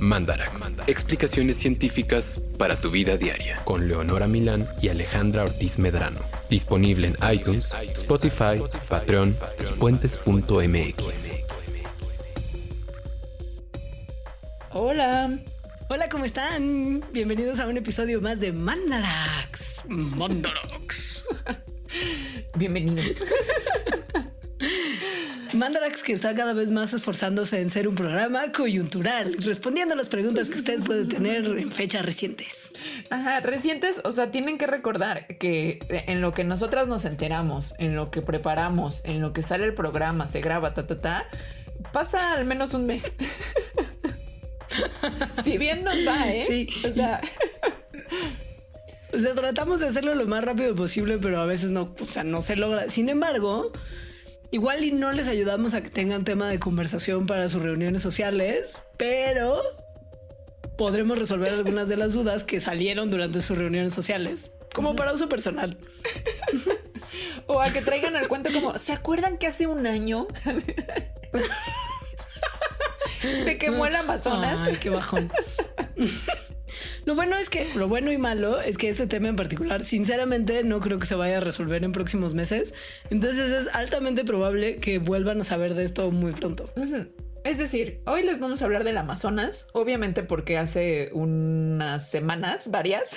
Mandarax. Explicaciones científicas para tu vida diaria. Con Leonora Milán y Alejandra Ortiz Medrano. Disponible en iTunes, Spotify, Patreon y puentes.mx. Hola. Hola, ¿cómo están? Bienvenidos a un episodio más de Mandarax. Mandarax. Bienvenidos. Mandarax que está cada vez más esforzándose en ser un programa coyuntural, respondiendo a las preguntas que usted puede tener en fechas recientes. Ajá, recientes, o sea, tienen que recordar que en lo que nosotras nos enteramos, en lo que preparamos, en lo que sale el programa, se graba, ta, ta, ta, pasa al menos un mes. si bien nos va, ¿eh? Sí. O sea... O sea, tratamos de hacerlo lo más rápido posible, pero a veces no, o sea, no se logra. Sin embargo, igual y no les ayudamos a que tengan tema de conversación para sus reuniones sociales, pero podremos resolver algunas de las dudas que salieron durante sus reuniones sociales, como para uso personal. o a que traigan al cuento como, ¿se acuerdan que hace un año se quemó el Amazonas? Ay, qué bajón. Lo bueno es que, lo bueno y malo es que este tema en particular, sinceramente, no creo que se vaya a resolver en próximos meses. Entonces es altamente probable que vuelvan a saber de esto muy pronto. Es decir, hoy les vamos a hablar del Amazonas, obviamente porque hace unas semanas, varias,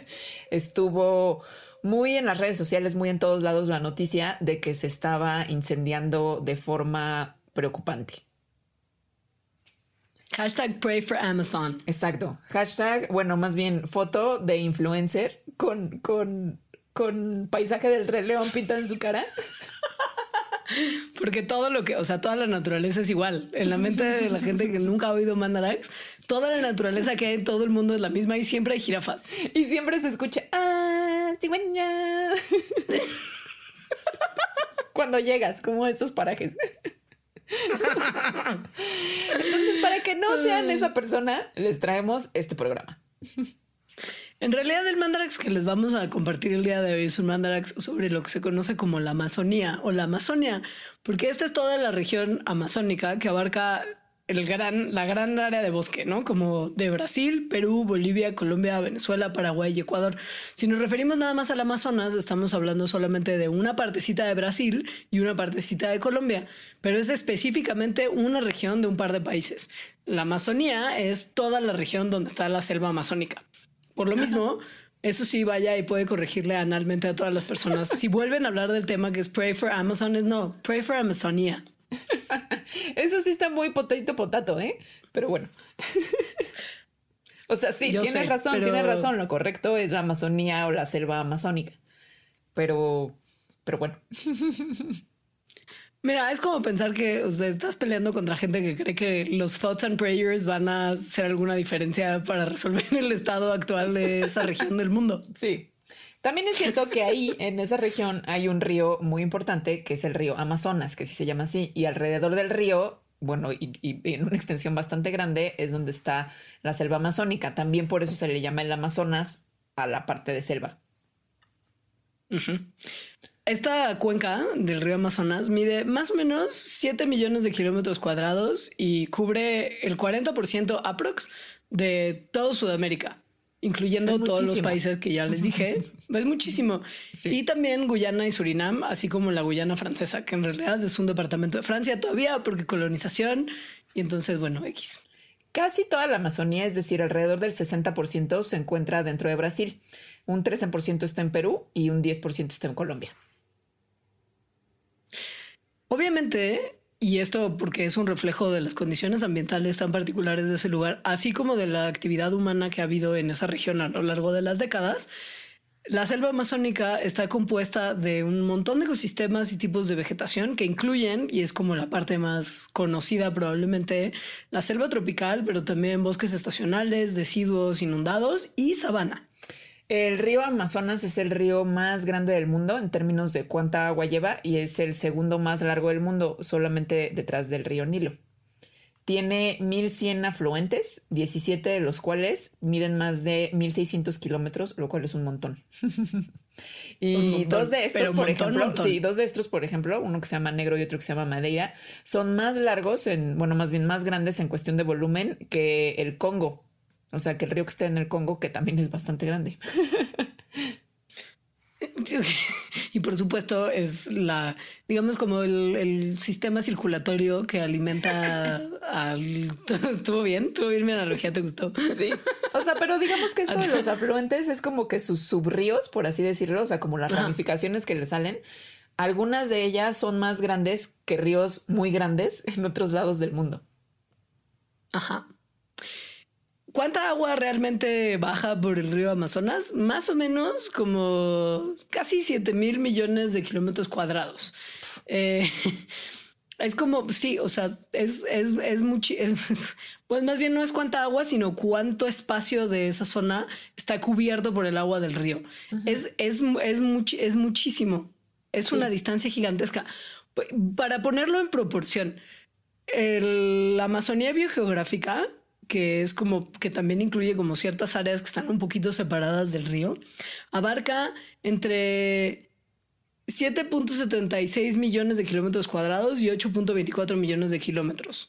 estuvo muy en las redes sociales, muy en todos lados la noticia de que se estaba incendiando de forma preocupante. Hashtag pray for Amazon. Exacto. Hashtag, bueno, más bien foto de influencer con, con, con paisaje del Rey León pintado en su cara. Porque todo lo que, o sea, toda la naturaleza es igual. En la mente de la gente que nunca ha oído Mandarax, toda la naturaleza que hay en todo el mundo es la misma y siempre hay jirafas. Y siempre se escucha, ah, cigüeña. Cuando llegas, como a estos parajes. Entonces, para que no sean esa persona, les traemos este programa. En realidad, el mandarax que les vamos a compartir el día de hoy es un mandarax sobre lo que se conoce como la Amazonía o la Amazonia, porque esta es toda la región amazónica que abarca el gran, la gran área de bosque, ¿no? Como de Brasil, Perú, Bolivia, Colombia, Venezuela, Paraguay y Ecuador. Si nos referimos nada más al Amazonas, estamos hablando solamente de una partecita de Brasil y una partecita de Colombia, pero es específicamente una región de un par de países. La Amazonía es toda la región donde está la selva amazónica. Por lo mismo, eso sí, vaya y puede corregirle analmente a todas las personas. Si vuelven a hablar del tema que es Pray for Amazon, es no, Pray for Amazonía. Eso sí está muy potato potato, ¿eh? Pero bueno. o sea, sí, Yo tienes sé, razón, pero- tienes razón. Lo correcto es la Amazonía o la selva amazónica. Pero, pero bueno. Mira, es como pensar que o sea, estás peleando contra gente que cree que los thoughts and prayers van a hacer alguna diferencia para resolver el estado actual de esa región del mundo. Sí. También es cierto que ahí, en esa región, hay un río muy importante que es el río Amazonas, que sí se llama así. Y alrededor del río, bueno, y, en una extensión bastante grande, es donde está la selva amazónica. También por eso se le llama el Amazonas a la parte de selva. Esta cuenca del río Amazonas mide más o menos 7 millones de kilómetros cuadrados y cubre el 40% aprox de todo Sudamérica, incluyendo Es todos los países que ya les dije. es muchísimo. Sí. Y también Guyana y Surinam, así como la Guyana francesa, que en realidad es un departamento de Francia todavía porque colonización. Y entonces, bueno, X. Casi toda la Amazonía, es decir, alrededor del 60% se encuentra dentro de Brasil. Un 13% está en Perú y un 10% está en Colombia. Obviamente, y esto porque es un reflejo de las condiciones ambientales tan particulares de ese lugar, así como de la actividad humana que ha habido en esa región a lo largo de las décadas, la selva amazónica está compuesta de un montón de ecosistemas y tipos de vegetación que incluyen, y es como la parte más conocida probablemente, la selva tropical, pero también bosques estacionales, deciduos inundados y sabana. El río Amazonas es el río más grande del mundo en términos de cuánta agua lleva y es el segundo más largo del mundo, solamente detrás del río Nilo. Tiene 1100 afluentes, 17 de los cuales miden más de 1600 kilómetros, lo cual es un montón. Y dos de estos, por ejemplo, sí, dos de estos, por ejemplo, uno que se llama negro y otro que se llama Madeira, son más largos en, bueno, más bien más grandes en cuestión de volumen que el Congo. O sea, que el río que está en el Congo, que también es bastante grande. Y por supuesto es la, digamos, como el, sistema circulatorio que alimenta al... ¿Estuvo bien? ¿Estuvo bien mi analogía? ¿Te gustó? Sí. O sea, pero digamos que esto de los afluentes es como que sus subríos, por así decirlo, o sea, como las ramificaciones que le salen, algunas de ellas son más grandes que ríos muy grandes en otros lados del mundo. Ajá. ¿Cuánta agua realmente baja por el río Amazonas? Más o menos como casi 7 mil millones de kilómetros cuadrados. Eh, es como, sí, o sea, es, es, es mucho, pues más bien no es cuánta agua, sino cuánto espacio de esa zona está cubierto por el agua del río. Es, es, es, es muchísimo. Es una distancia gigantesca. Para ponerlo en proporción, la Amazonía biogeográfica que es como que también incluye como ciertas áreas que están un poquito separadas del río, abarca entre 7.76 millones de kilómetros cuadrados y 8.24 millones de kilómetros.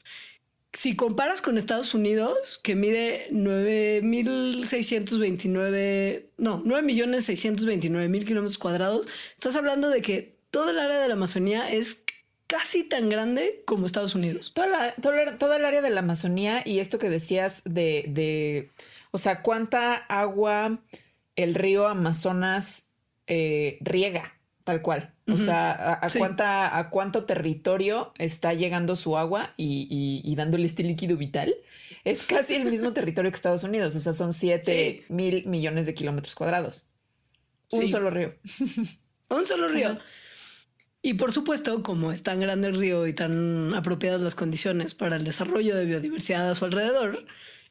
Si comparas con Estados Unidos, que mide 9.629, no, 9.629.000 kilómetros cuadrados, estás hablando de que todo el área de la Amazonía es casi tan grande como Estados Unidos. Toda, toda, el área de la Amazonía y esto que decías de, de o sea, cuánta agua el río Amazonas eh, riega, tal cual. O sea, a, cuánta, a cuánto territorio está llegando su agua y, dándole este líquido vital. Es casi el mismo territorio que Estados Unidos. O sea, son 7 mil millones de kilómetros cuadrados. Un solo río. Un solo río. Y por supuesto, como es tan grande el río y tan apropiadas las condiciones para el desarrollo de biodiversidad a su alrededor,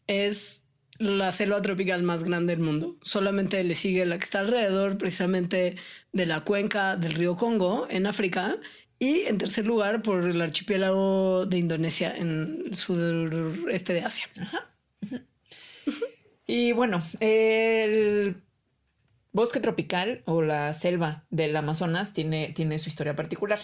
es la selva tropical más grande del mundo. Solamente le sigue la que está alrededor precisamente de la cuenca del río Congo en África y en tercer lugar por el archipiélago de Indonesia en el sudeste de Asia. Y bueno, el bosque tropical o la selva del Amazonas tiene, tiene su historia particular.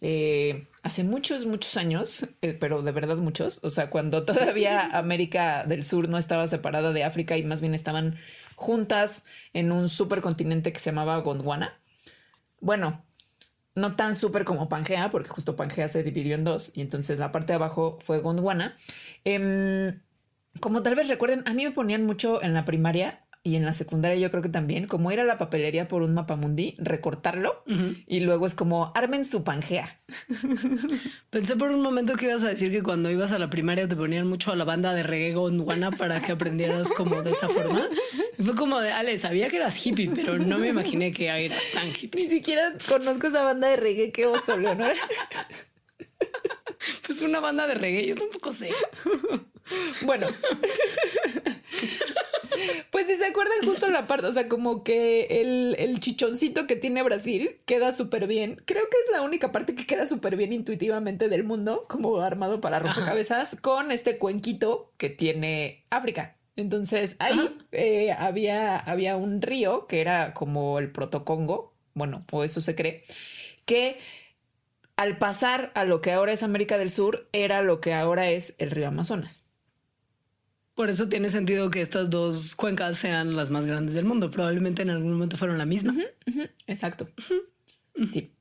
Eh, hace muchos, muchos años, eh, pero de verdad muchos, o sea, cuando todavía América del Sur no estaba separada de África y más bien estaban juntas en un supercontinente que se llamaba Gondwana. Bueno, no tan súper como Pangea, porque justo Pangea se dividió en dos y entonces la parte de abajo fue Gondwana. Em, como tal vez recuerden, a mí me ponían mucho en la primaria y en la secundaria yo creo que también, como ir a la papelería por un mapamundi, recortarlo y luego es como armen su pangea. Pensé por un momento que ibas a decir que cuando ibas a la primaria te ponían mucho a la banda de reggae gondwana para que aprendieras como de esa forma. Y fue como de, Ale, sabía que eras hippie, pero no me imaginé que eras tan hippie. Ni siquiera conozco esa banda de reggae, qué oso, Leonora. Pues una banda de reggae, yo tampoco sé. Bueno. Pues si se acuerdan justo la parte, o sea, como que el, chichoncito que tiene Brasil queda súper bien. Creo que es la única parte que queda súper bien intuitivamente del mundo, como armado para rompecabezas, con este cuenquito que tiene África. Entonces ahí eh, había, había un río que era como el protocongo, bueno, o eso se cree, que al pasar a lo que ahora es América del Sur, era lo que ahora es el río Amazonas. Por eso tiene sentido que estas dos cuencas sean las más grandes del mundo. Probablemente en algún momento fueron la misma. Exacto. Sí.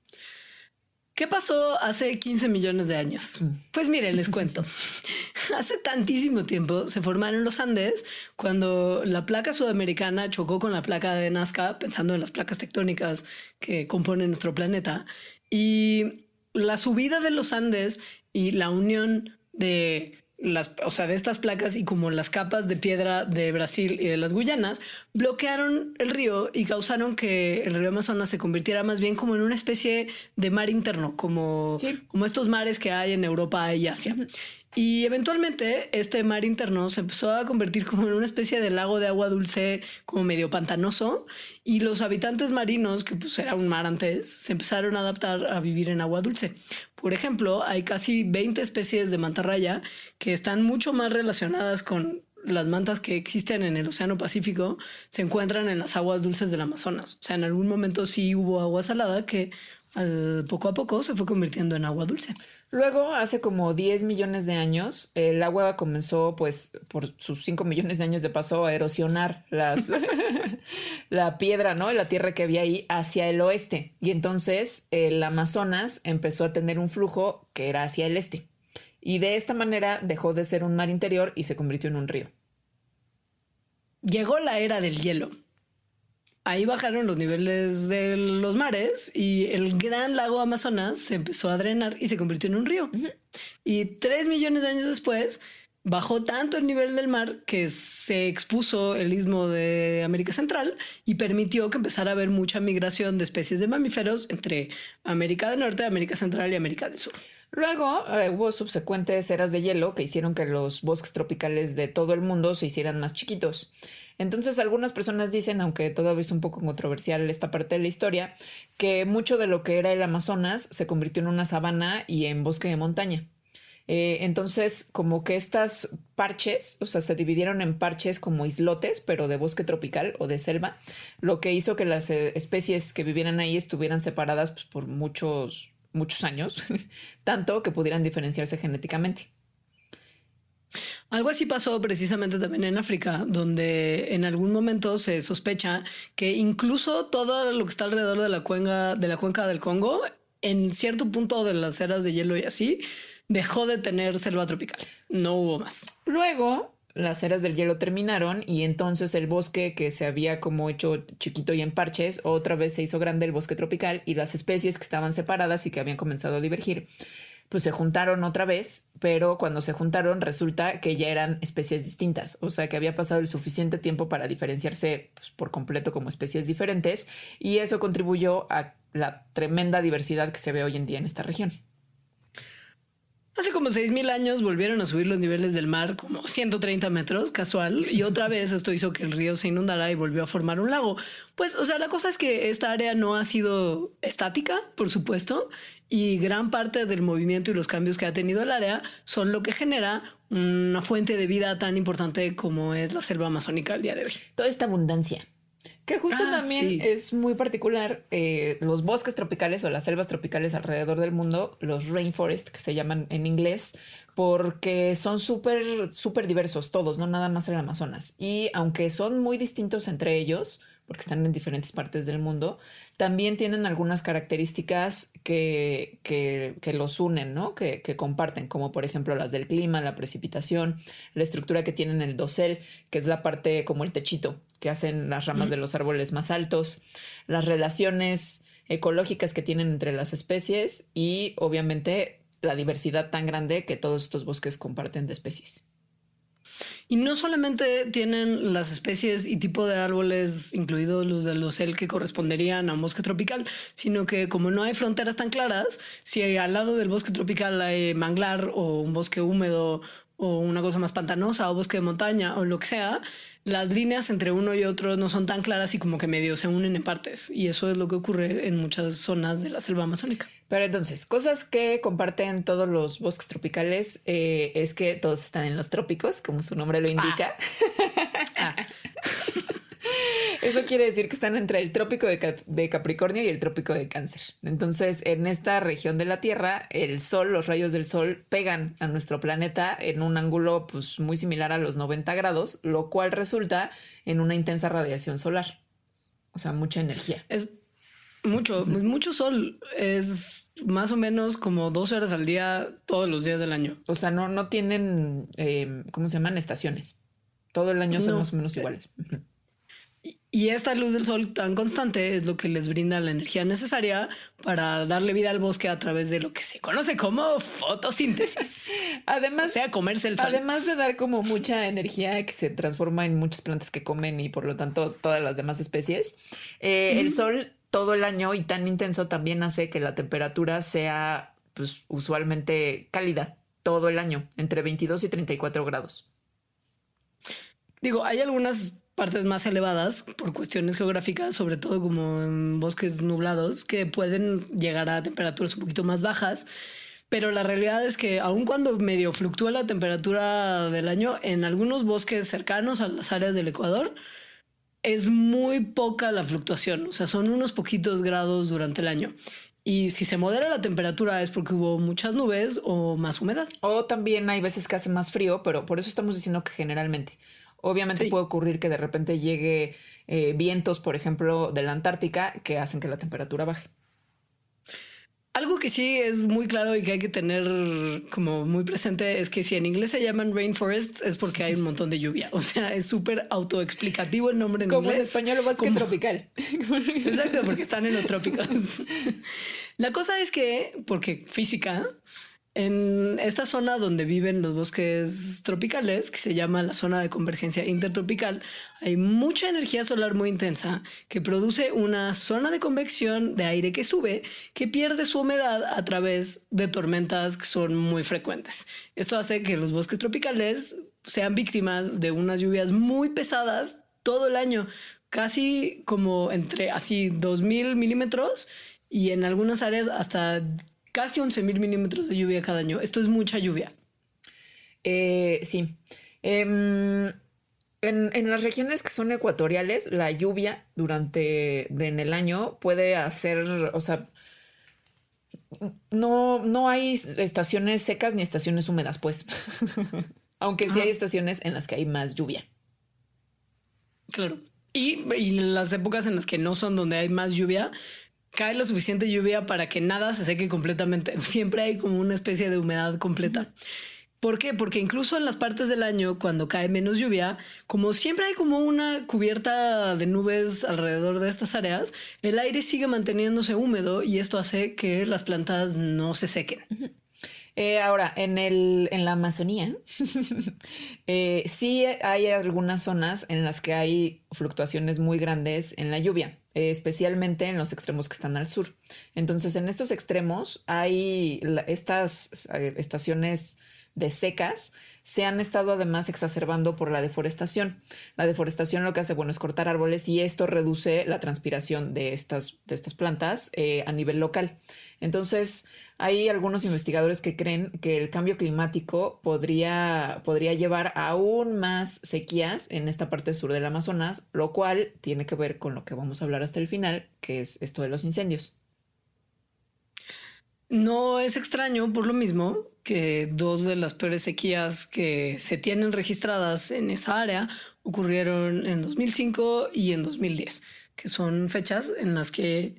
¿Qué pasó hace 15 millones de años? Mm. Pues miren, les cuento. hace tantísimo tiempo se formaron los Andes cuando la placa sudamericana chocó con la placa de Nazca, pensando en las placas tectónicas que componen nuestro planeta. Y la subida de los Andes y la unión de las, o sea, de estas placas y como las capas de piedra de Brasil y de las Guyanas, bloquearon el río y causaron que el río Amazonas se convirtiera más bien como en una especie de mar interno, como, como estos mares que hay en Europa y Asia. Y eventualmente este mar interno se empezó a convertir como en una especie de lago de agua dulce, como medio pantanoso, y los habitantes marinos, que pues era un mar antes, se empezaron a adaptar a vivir en agua dulce. Por ejemplo, hay casi 20 especies de mantarraya que están mucho más relacionadas con las mantas que existen en el Océano Pacífico se encuentran en las aguas dulces del Amazonas. O sea, en algún momento sí hubo agua salada que al poco a poco se fue convirtiendo en agua dulce. Luego, hace como 10 millones de años, el agua comenzó, pues, por sus 5 millones de años de paso, a erosionar las, la piedra, ¿no? La tierra que había ahí hacia el oeste. Y entonces el Amazonas empezó a tener un flujo que era hacia el este. Y de esta manera dejó de ser un mar interior y se convirtió en un río. Llegó la era del hielo ahí bajaron los niveles de los mares y el gran lago Amazonas se empezó a drenar y se convirtió en un río. Y tres millones de años después bajó tanto el nivel del mar que se expuso el istmo de América Central y permitió que empezara a haber mucha migración de especies de mamíferos entre América del Norte, América Central y América del Sur. Luego eh, hubo subsecuentes eras de hielo que hicieron que los bosques tropicales de todo el mundo se hicieran más chiquitos. Entonces algunas personas dicen, aunque todavía es un poco controversial esta parte de la historia, que mucho de lo que era el Amazonas se convirtió en una sabana y en bosque de montaña. Eh, entonces, como que estas parches, o sea, se dividieron en parches como islotes, pero de bosque tropical o de selva, lo que hizo que las eh, especies que vivieran ahí estuvieran separadas pues, por muchos, muchos años, tanto que pudieran diferenciarse genéticamente. Algo así pasó precisamente también en África, donde en algún momento se sospecha que incluso todo lo que está alrededor de la cuenca, de la cuenca del Congo, en cierto punto de las eras de hielo y así, dejó de tener selva tropical. No hubo más. Luego, las eras del hielo terminaron y entonces el bosque que se había como hecho chiquito y en parches, otra vez se hizo grande el bosque tropical y las especies que estaban separadas y que habían comenzado a divergir pues se juntaron otra vez, pero cuando se juntaron resulta que ya eran especies distintas, o sea que había pasado el suficiente tiempo para diferenciarse pues, por completo como especies diferentes y eso contribuyó a la tremenda diversidad que se ve hoy en día en esta región. Hace como 6.000 años volvieron a subir los niveles del mar como 130 metros, casual, y otra vez esto hizo que el río se inundara y volvió a formar un lago. Pues, o sea, la cosa es que esta área no ha sido estática, por supuesto, y gran parte del movimiento y los cambios que ha tenido el área son lo que genera una fuente de vida tan importante como es la selva amazónica al día de hoy. Toda esta abundancia. Que justo ah, también es muy particular eh, los bosques tropicales o las selvas tropicales alrededor del mundo, los rainforest que se llaman en inglés, porque son súper, súper diversos todos, no nada más en el Amazonas. Y aunque son muy distintos entre ellos, porque están en diferentes partes del mundo, también tienen algunas características que, que, los unen, ¿no? Que, que, comparten, como por ejemplo las del clima, la precipitación, la estructura que tienen el dosel, que es la parte como el techito que hacen las ramas de los árboles más altos, las relaciones ecológicas que tienen entre las especies y obviamente la diversidad tan grande que todos estos bosques comparten de especies. Y no solamente tienen las especies y tipo de árboles, incluidos los de los el que corresponderían a un bosque tropical, sino que como no hay fronteras tan claras, si al lado del bosque tropical hay manglar o un bosque húmedo o una cosa más pantanosa o bosque de montaña o lo que sea, las líneas entre uno y otro no son tan claras y como que medio se unen en partes. Y eso es lo que ocurre en muchas zonas de la selva amazónica. Pero entonces, cosas que comparten todos los bosques tropicales eh, es que todos están en los trópicos, como su nombre lo indica. Ah. Ah. Eso quiere decir que están entre el trópico de, Capricornio y el trópico de Cáncer. Entonces, en esta región de la Tierra, el Sol, los rayos del Sol pegan a nuestro planeta en un ángulo pues, muy similar a los 90 grados, lo cual resulta en una intensa radiación solar. O sea, mucha energía. Es mucho, mucho sol. Es más o menos como dos horas al día todos los días del año. O sea, no, no tienen, eh, ¿cómo se llaman? Estaciones. Todo el año son más o menos iguales. Y esta luz del sol tan constante es lo que les brinda la energía necesaria para darle vida al bosque a través de lo que se conoce como fotosíntesis. además, o sea, comerse el sol. Además de dar como mucha energía que se transforma en muchas plantas que comen y por lo tanto todas las demás especies, eh, el sol todo el año y tan intenso también hace que la temperatura sea pues usualmente cálida todo el año, entre 22 y 34 grados. Digo, hay algunas partes más elevadas por cuestiones geográficas, sobre todo como en bosques nublados, que pueden llegar a temperaturas un poquito más bajas. pero la realidad es que aun cuando medio fluctúa la temperatura del año, en algunos bosques cercanos a las áreas del Ecuador, es muy poca la fluctuación, o sea, son unos poquitos grados durante el año. Y si se modera la temperatura es porque hubo muchas nubes o más humedad. O también hay veces que hace más frío, pero por eso estamos diciendo que generalmente. Obviamente puede ocurrir que de repente llegue eh, vientos, por ejemplo, de la Antártica que hacen que la temperatura baje. Algo que sí es muy claro y que hay que tener como muy presente es que si en inglés se llaman rainforests es porque hay un montón de lluvia. O sea, es súper autoexplicativo el nombre en como inglés. Como en español o bosque tropical. Exacto, porque están en los trópicos. La cosa es que, porque física, en esta zona donde viven los bosques tropicales, que se llama la zona de convergencia intertropical, hay mucha energía solar muy intensa que produce una zona de convección de aire que sube, que pierde su humedad a través de tormentas que son muy frecuentes. Esto hace que los bosques tropicales sean víctimas de unas lluvias muy pesadas todo el año, casi como entre así 2.000 milímetros y en algunas áreas hasta casi 11 mil milímetros de lluvia cada año. Esto es mucha lluvia. Eh, sí. Em, en, las regiones que son ecuatoriales, la lluvia durante en el año puede hacer, o sea, no, no hay estaciones secas ni estaciones húmedas, pues. Aunque sí hay estaciones en las que hay más lluvia. Claro. Y, y las épocas en las que no son donde hay más lluvia, cae la suficiente lluvia para que nada se seque completamente. Siempre hay como una especie de humedad completa. ¿Por qué? Porque incluso en las partes del año, cuando cae menos lluvia, como siempre hay como una cubierta de nubes alrededor de estas áreas, el aire sigue manteniéndose húmedo y esto hace que las plantas no se sequen. Eh, ahora, en, el, en la Amazonía, eh, sí hay algunas zonas en las que hay fluctuaciones muy grandes en la lluvia, especialmente en los extremos que están al sur. Entonces, en estos extremos hay estas eh, estaciones de secas se han estado además exacerbando por la deforestación. La deforestación lo que hace, bueno, es cortar árboles y esto reduce la transpiración de estas, de estas plantas a nivel local. Entonces, hay algunos investigadores que creen que el cambio climático podría, podría llevar aún más sequías en esta parte sur del Amazonas, lo cual tiene que ver con lo que vamos a hablar hasta el final, que es esto de los incendios. No es extraño por lo mismo que dos de las peores sequías que se tienen registradas en esa área ocurrieron en 2005 y en 2010, que son fechas en las que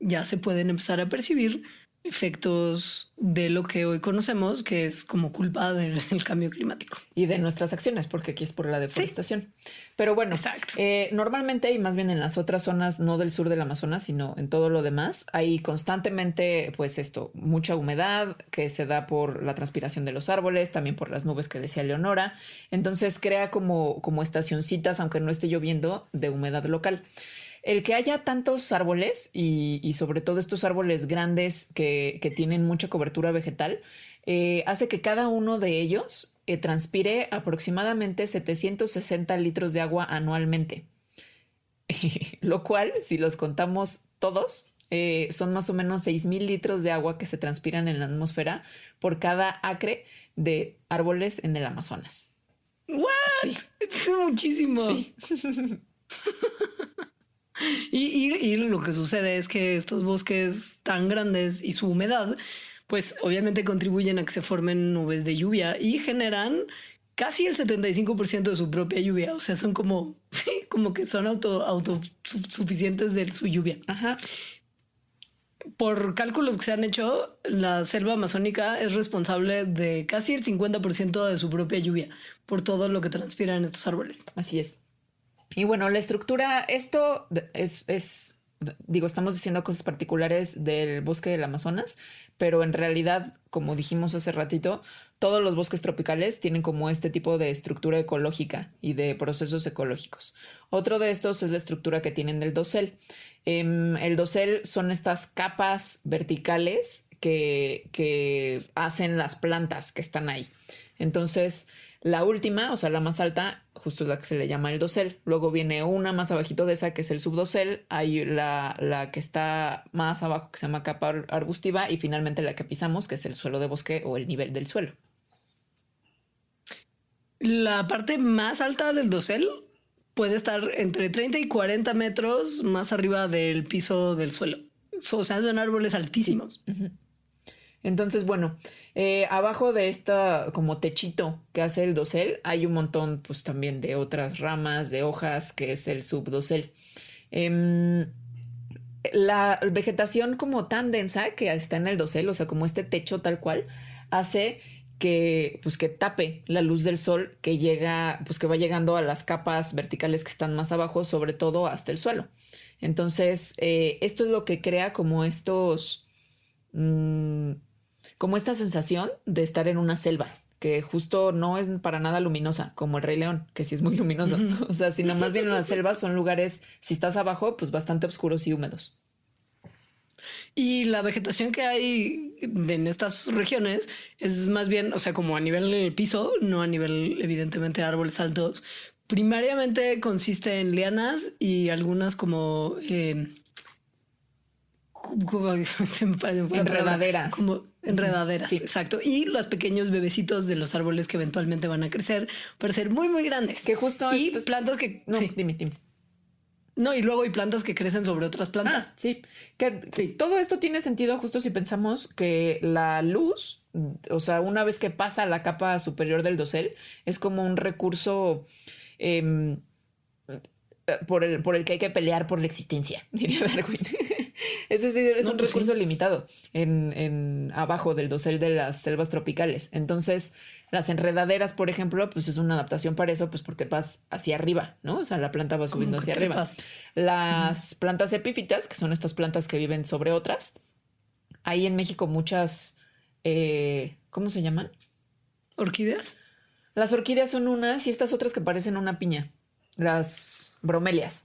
ya se pueden empezar a percibir efectos de lo que hoy conocemos, que es como culpa del cambio climático. Y de nuestras acciones, porque aquí es por la deforestación. Pero bueno, eh, normalmente y más bien en las otras zonas, no del sur del Amazonas, sino en todo lo demás, hay constantemente, pues esto, mucha humedad que se da por la transpiración de los árboles, también por las nubes que decía Leonora. Entonces crea como, como estacioncitas, aunque no esté lloviendo, de humedad local el que haya tantos árboles y, sobre todo estos árboles grandes que, tienen mucha cobertura vegetal, eh, hace que cada uno de ellos eh, transpire aproximadamente 760 litros de agua anualmente. Lo cual, si los contamos todos, eh, son más o menos 6 mil litros de agua que se transpiran en la atmósfera por cada acre de árboles en el Amazonas. ¿What? Es muchísimo. Sí. Y, lo que sucede es que estos bosques tan grandes y su humedad, pues obviamente contribuyen a que se formen nubes de lluvia y generan casi el 75% de su propia lluvia. O sea, son como, como que son auto, autosuficientes de su lluvia. Ajá. Por cálculos que se han hecho, la selva amazónica es responsable de casi el 50% de su propia lluvia por todo lo que transpiran estos árboles. Así es. Y bueno, la estructura, esto es, es, digo, estamos diciendo cosas particulares del bosque del Amazonas, pero en realidad, como dijimos hace ratito, todos los bosques tropicales tienen como este tipo de estructura ecológica y de procesos ecológicos. Otro de estos es la estructura que tienen del dosel. Em, el dosel son estas capas verticales que, que hacen las plantas que están ahí. Entonces, La última, o sea, la más alta, justo es la que se le llama el dosel. Luego viene una más abajito de esa, que es el subdosel. Hay la, la que está más abajo, que se llama capa ar- arbustiva. Y finalmente la que pisamos, que es el suelo de bosque o el nivel del suelo. La parte más alta del dosel puede estar entre 30 y 40 metros más arriba del piso del suelo. O sea, son árboles altísimos. Entonces, bueno, eh, abajo de esta como techito que hace el dosel, hay un montón, pues también de otras ramas, de hojas, que es el subdosel. Em, la vegetación como tan densa que está en el dosel, o sea, como este techo tal cual, hace que pues que tape la luz del sol que llega, pues que va llegando a las capas verticales que están más abajo, sobre todo hasta el suelo. Entonces, eh, esto es lo que crea como estos, mm, como esta sensación de estar en una selva, que justo no es para nada luminosa, como el Rey León, que sí es muy luminoso. O sea, sino más bien las selvas son lugares, si estás abajo, pues bastante oscuros y húmedos. Y la vegetación que hay en estas regiones es más bien, o sea, como a nivel del piso, no a nivel, evidentemente, de árboles altos. Primariamente consiste en lianas y algunas como. eh, como-. Enredaderas. Como enredaderas, Sí. exacto. Y los pequeños bebecitos de los árboles que eventualmente van a crecer para ser muy, muy grandes. Que justo Y plantas que. No, sí. dime, dime. No, y luego hay plantas que crecen sobre otras plantas. Ah, sí. Que, todo esto tiene sentido justo si pensamos que la luz, o sea, una vez que pasa a la capa superior del dosel, es como un recurso em, por, el, por el que hay que pelear por la existencia, diría Darwin. Es decir, es No, un pues recurso sí. limitado en, en abajo del dosel de las selvas tropicales. Entonces, las enredaderas, por ejemplo, pues es una adaptación para eso, pues porque vas hacia arriba, ¿no? O sea, la planta va subiendo hacia arriba. Las plantas epífitas, que son estas plantas que viven sobre otras. Hay en México muchas, eh, ¿cómo se llaman? ¿Orquídeas? Las orquídeas son unas y estas otras que parecen una piña. Las bromelias.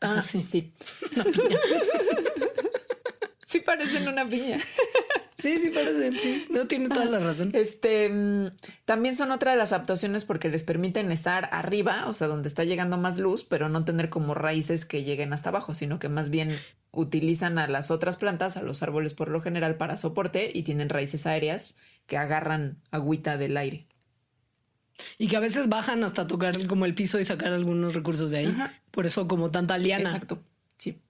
Ah, Ajá, sí. Sí. Una piña. Sí parecen una piña. Sí, sí, parecen, sí. No tienes toda la razón. Este mm, también son otra de las adaptaciones porque les permiten estar arriba, o sea, donde está llegando más luz, pero no tener como raíces que lleguen hasta abajo, sino que más bien utilizan a las otras plantas, a los árboles por lo general, para soporte y tienen raíces aéreas que agarran agüita del aire. Y que a veces bajan hasta tocar como el piso y sacar algunos recursos de ahí. Ajá. Por eso como tanta liana. Exacto.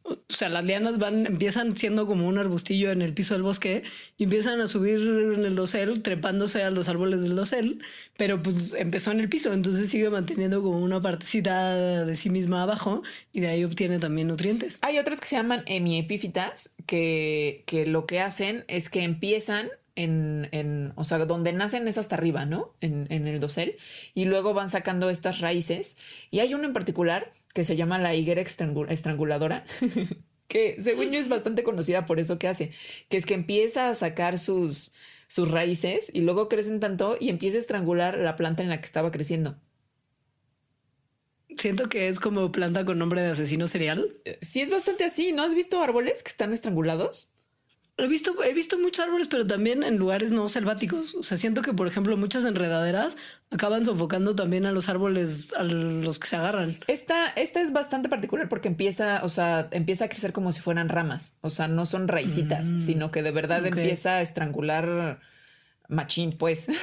O sea, las lianas van, empiezan siendo como un arbustillo en el piso del bosque y empiezan a subir en el dosel, trepándose a los árboles del dosel, pero pues empezó en el piso, entonces sigue manteniendo como una partecita de sí misma abajo y de ahí obtiene también nutrientes. Hay otras que se llaman hemiepífitas que, que lo que hacen es que empiezan en, en, o sea, donde nacen es hasta arriba, ¿no? En, en el dosel y luego van sacando estas raíces. Y hay una en particular que se llama la higuera estrangu- estranguladora, que según yo es bastante conocida por eso que hace, que es que empieza a sacar sus, sus raíces y luego crecen tanto y empieza a estrangular la planta en la que estaba creciendo. Siento que es como planta con nombre de asesino serial. Eh, Sí, es bastante así. ¿No has visto árboles que están estrangulados? He visto, he visto muchos árboles, pero también en lugares no selváticos. O sea, siento que, por ejemplo, muchas enredaderas acaban sofocando también a los árboles a los que se agarran. Esta, esta es bastante particular porque empieza, o sea, empieza a crecer como si fueran ramas. O sea, no son raicitas, sino que de verdad empieza a estrangular machín, pues.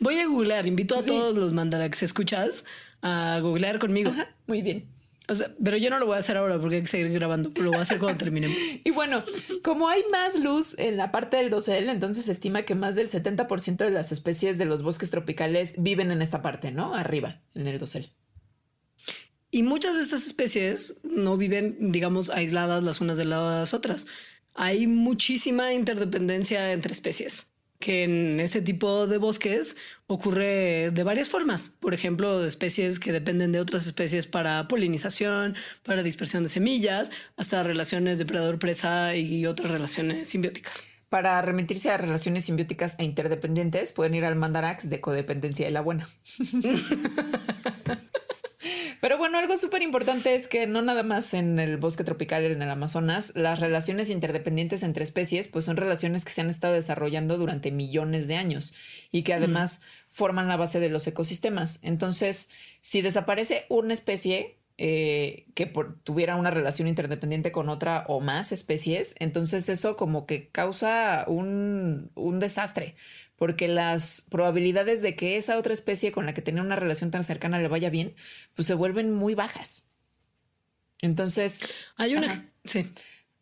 Voy a googlear, invito a Sí. todos los mandarax escuchas a googlear conmigo. Muy bien. O sea, pero yo no lo voy a hacer ahora porque hay que seguir grabando, lo voy a hacer cuando terminemos. Y bueno, como hay más luz en la parte del dosel, entonces se estima que más del 70% de las especies de los bosques tropicales viven en esta parte, ¿no? Arriba, en el dosel. Y muchas de estas especies no viven, digamos, aisladas las unas de las otras. Hay muchísima interdependencia entre especies, que en este tipo de bosques ocurre de varias formas. Por ejemplo, de especies que dependen de otras especies para polinización, para dispersión de semillas, hasta relaciones depredador-presa y otras relaciones simbióticas. Para remitirse a relaciones simbióticas e interdependientes, pueden ir al mandarax de codependencia de la buena. Pero bueno, algo súper importante es que no nada más en el bosque tropical, en el Amazonas, las relaciones interdependientes entre especies, pues son relaciones que se han estado desarrollando durante millones de años y que además forman la base de los ecosistemas. Entonces, si desaparece una especie, eh, que tuviera una relación interdependiente con otra o más especies, entonces eso como que causa un, un, desastre, porque las probabilidades de que esa otra especie con la que tenía una relación tan cercana le vaya bien, pues se vuelven muy bajas. Entonces... Hay una... Sí.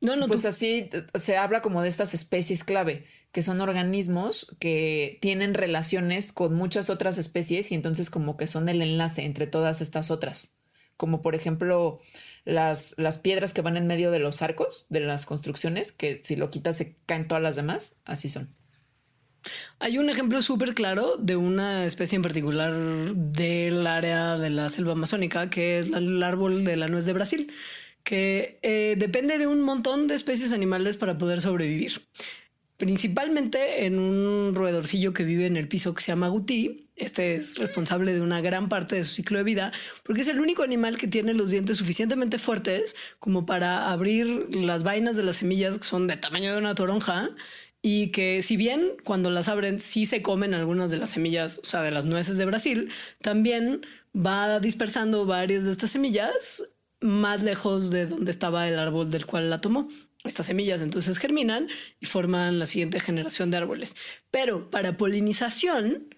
No, no, pues así se habla como de estas especies clave, que son organismos que tienen relaciones con muchas otras especies y entonces como que son el enlace entre todas estas otras como por ejemplo las, las piedras que van en medio de los arcos de las construcciones, que si lo quitas se caen todas las demás, así son. Hay un ejemplo súper claro de una especie en particular del área de la selva amazónica, que es el árbol de la nuez de Brasil, que eh, depende de un montón de especies animales para poder sobrevivir. Principalmente en un roedorcillo que vive en el piso que se llama Guti, este es responsable de una gran parte de su ciclo de vida, porque es el único animal que tiene los dientes suficientemente fuertes como para abrir las vainas de las semillas que son de tamaño de una toronja y que si bien cuando las abren sí se comen algunas de las semillas, o sea, de las nueces de Brasil, también va dispersando varias de estas semillas más lejos de donde estaba el árbol del cual la tomó. Estas semillas entonces germinan y forman la siguiente generación de árboles. Pero para polinización,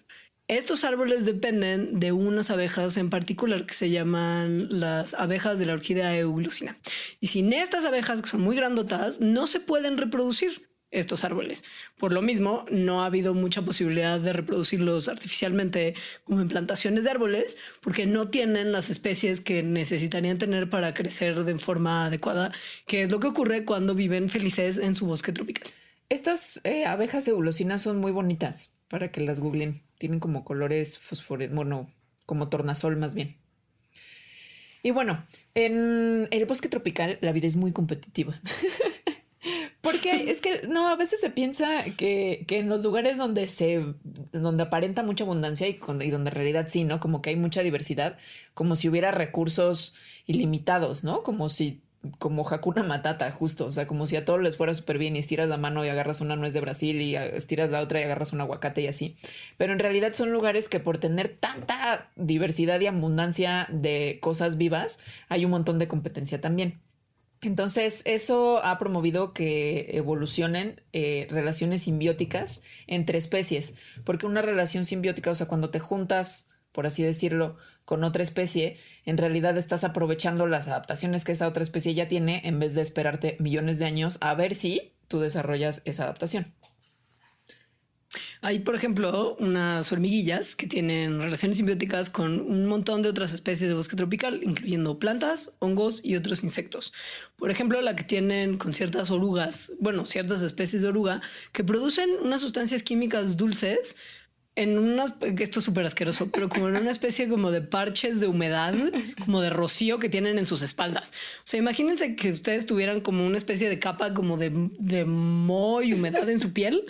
estos árboles dependen de unas abejas en particular que se llaman las abejas de la orquídea euglusina. Y sin estas abejas, que son muy grandotas, no se pueden reproducir estos árboles. Por lo mismo, no ha habido mucha posibilidad de reproducirlos artificialmente como en plantaciones de árboles, porque no tienen las especies que necesitarían tener para crecer de forma adecuada, que es lo que ocurre cuando viven felices en su bosque tropical. Estas eh, abejas euglusinas son muy bonitas para que las googlen. Tienen como colores fosforescentes, bueno, como tornasol más bien. Y bueno, en el bosque tropical la vida es muy competitiva. Porque es que no, a veces se piensa que, que, en los lugares donde se, donde aparenta mucha abundancia y, y, donde en realidad sí, ¿no? Como que hay mucha diversidad, como si hubiera recursos ilimitados, ¿no? Como si como Hakuna Matata, justo. O sea, como si a todos les fuera súper bien y estiras la mano y agarras una nuez de Brasil y estiras la otra y agarras un aguacate y así. Pero en realidad son lugares que por tener tanta diversidad y abundancia de cosas vivas, hay un montón de competencia también. Entonces, eso ha promovido que evolucionen eh, relaciones simbióticas entre especies, porque una relación simbiótica, o sea, cuando te juntas, por así decirlo, con otra especie, en realidad estás aprovechando las adaptaciones que esa otra especie ya tiene en vez de esperarte millones de años a ver si tú desarrollas esa adaptación. Hay, por ejemplo, unas hormiguillas que tienen relaciones simbióticas con un montón de otras especies de bosque tropical, incluyendo plantas, hongos y otros insectos. Por ejemplo, la que tienen con ciertas orugas, bueno, ciertas especies de oruga, que producen unas sustancias químicas dulces en unas, esto es súper asqueroso, pero como en una especie como de parches de humedad, como de rocío que tienen en sus espaldas. O sea, imagínense que ustedes tuvieran como una especie de capa como de, de moho y humedad en su piel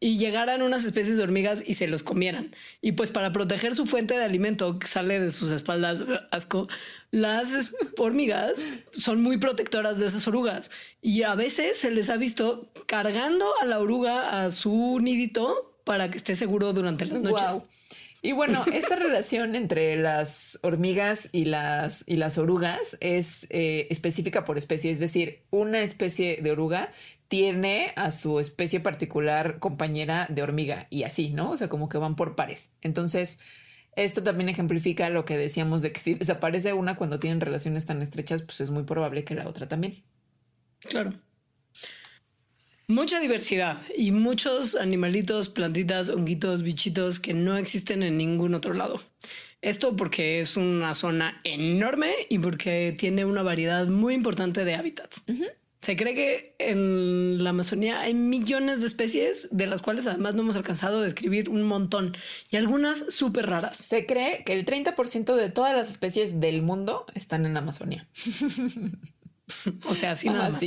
y llegaran unas especies de hormigas y se los comieran. Y pues para proteger su fuente de alimento que sale de sus espaldas, asco, las hormigas son muy protectoras de esas orugas. Y a veces se les ha visto cargando a la oruga a su nidito para que esté seguro durante las noches. Y bueno, esta relación entre las hormigas y las, y las orugas es eh, específica por especie, es decir, una especie de oruga tiene a su especie particular compañera de hormiga y así, ¿no? O sea, como que van por pares. Entonces, esto también ejemplifica lo que decíamos de que si desaparece una cuando tienen relaciones tan estrechas, pues es muy probable que la otra también. Claro. Mucha diversidad y muchos animalitos, plantitas, honguitos, bichitos que no existen en ningún otro lado. Esto porque es una zona enorme y porque tiene una variedad muy importante de hábitats. Se cree que en la Amazonía hay millones de especies, de las cuales además no hemos alcanzado a describir un montón y algunas súper raras. Se cree que el 30% de todas las especies del mundo están en la Amazonía. o sea, así nada más.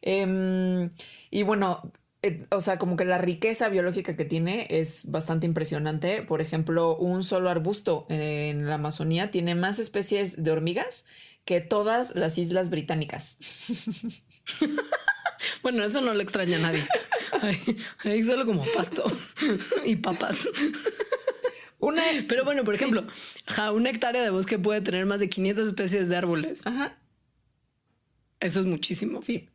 Em, y bueno, eh, o sea, como que la riqueza biológica que tiene es bastante impresionante. Por ejemplo, un solo arbusto en la Amazonía tiene más especies de hormigas que todas las islas británicas. bueno, eso no le extraña a nadie. Ahí, solo como pasto y papas. Una... Pero bueno, por ejemplo, una hectárea de bosque puede tener más de 500 especies de árboles. Ajá. Eso es muchísimo. Sí.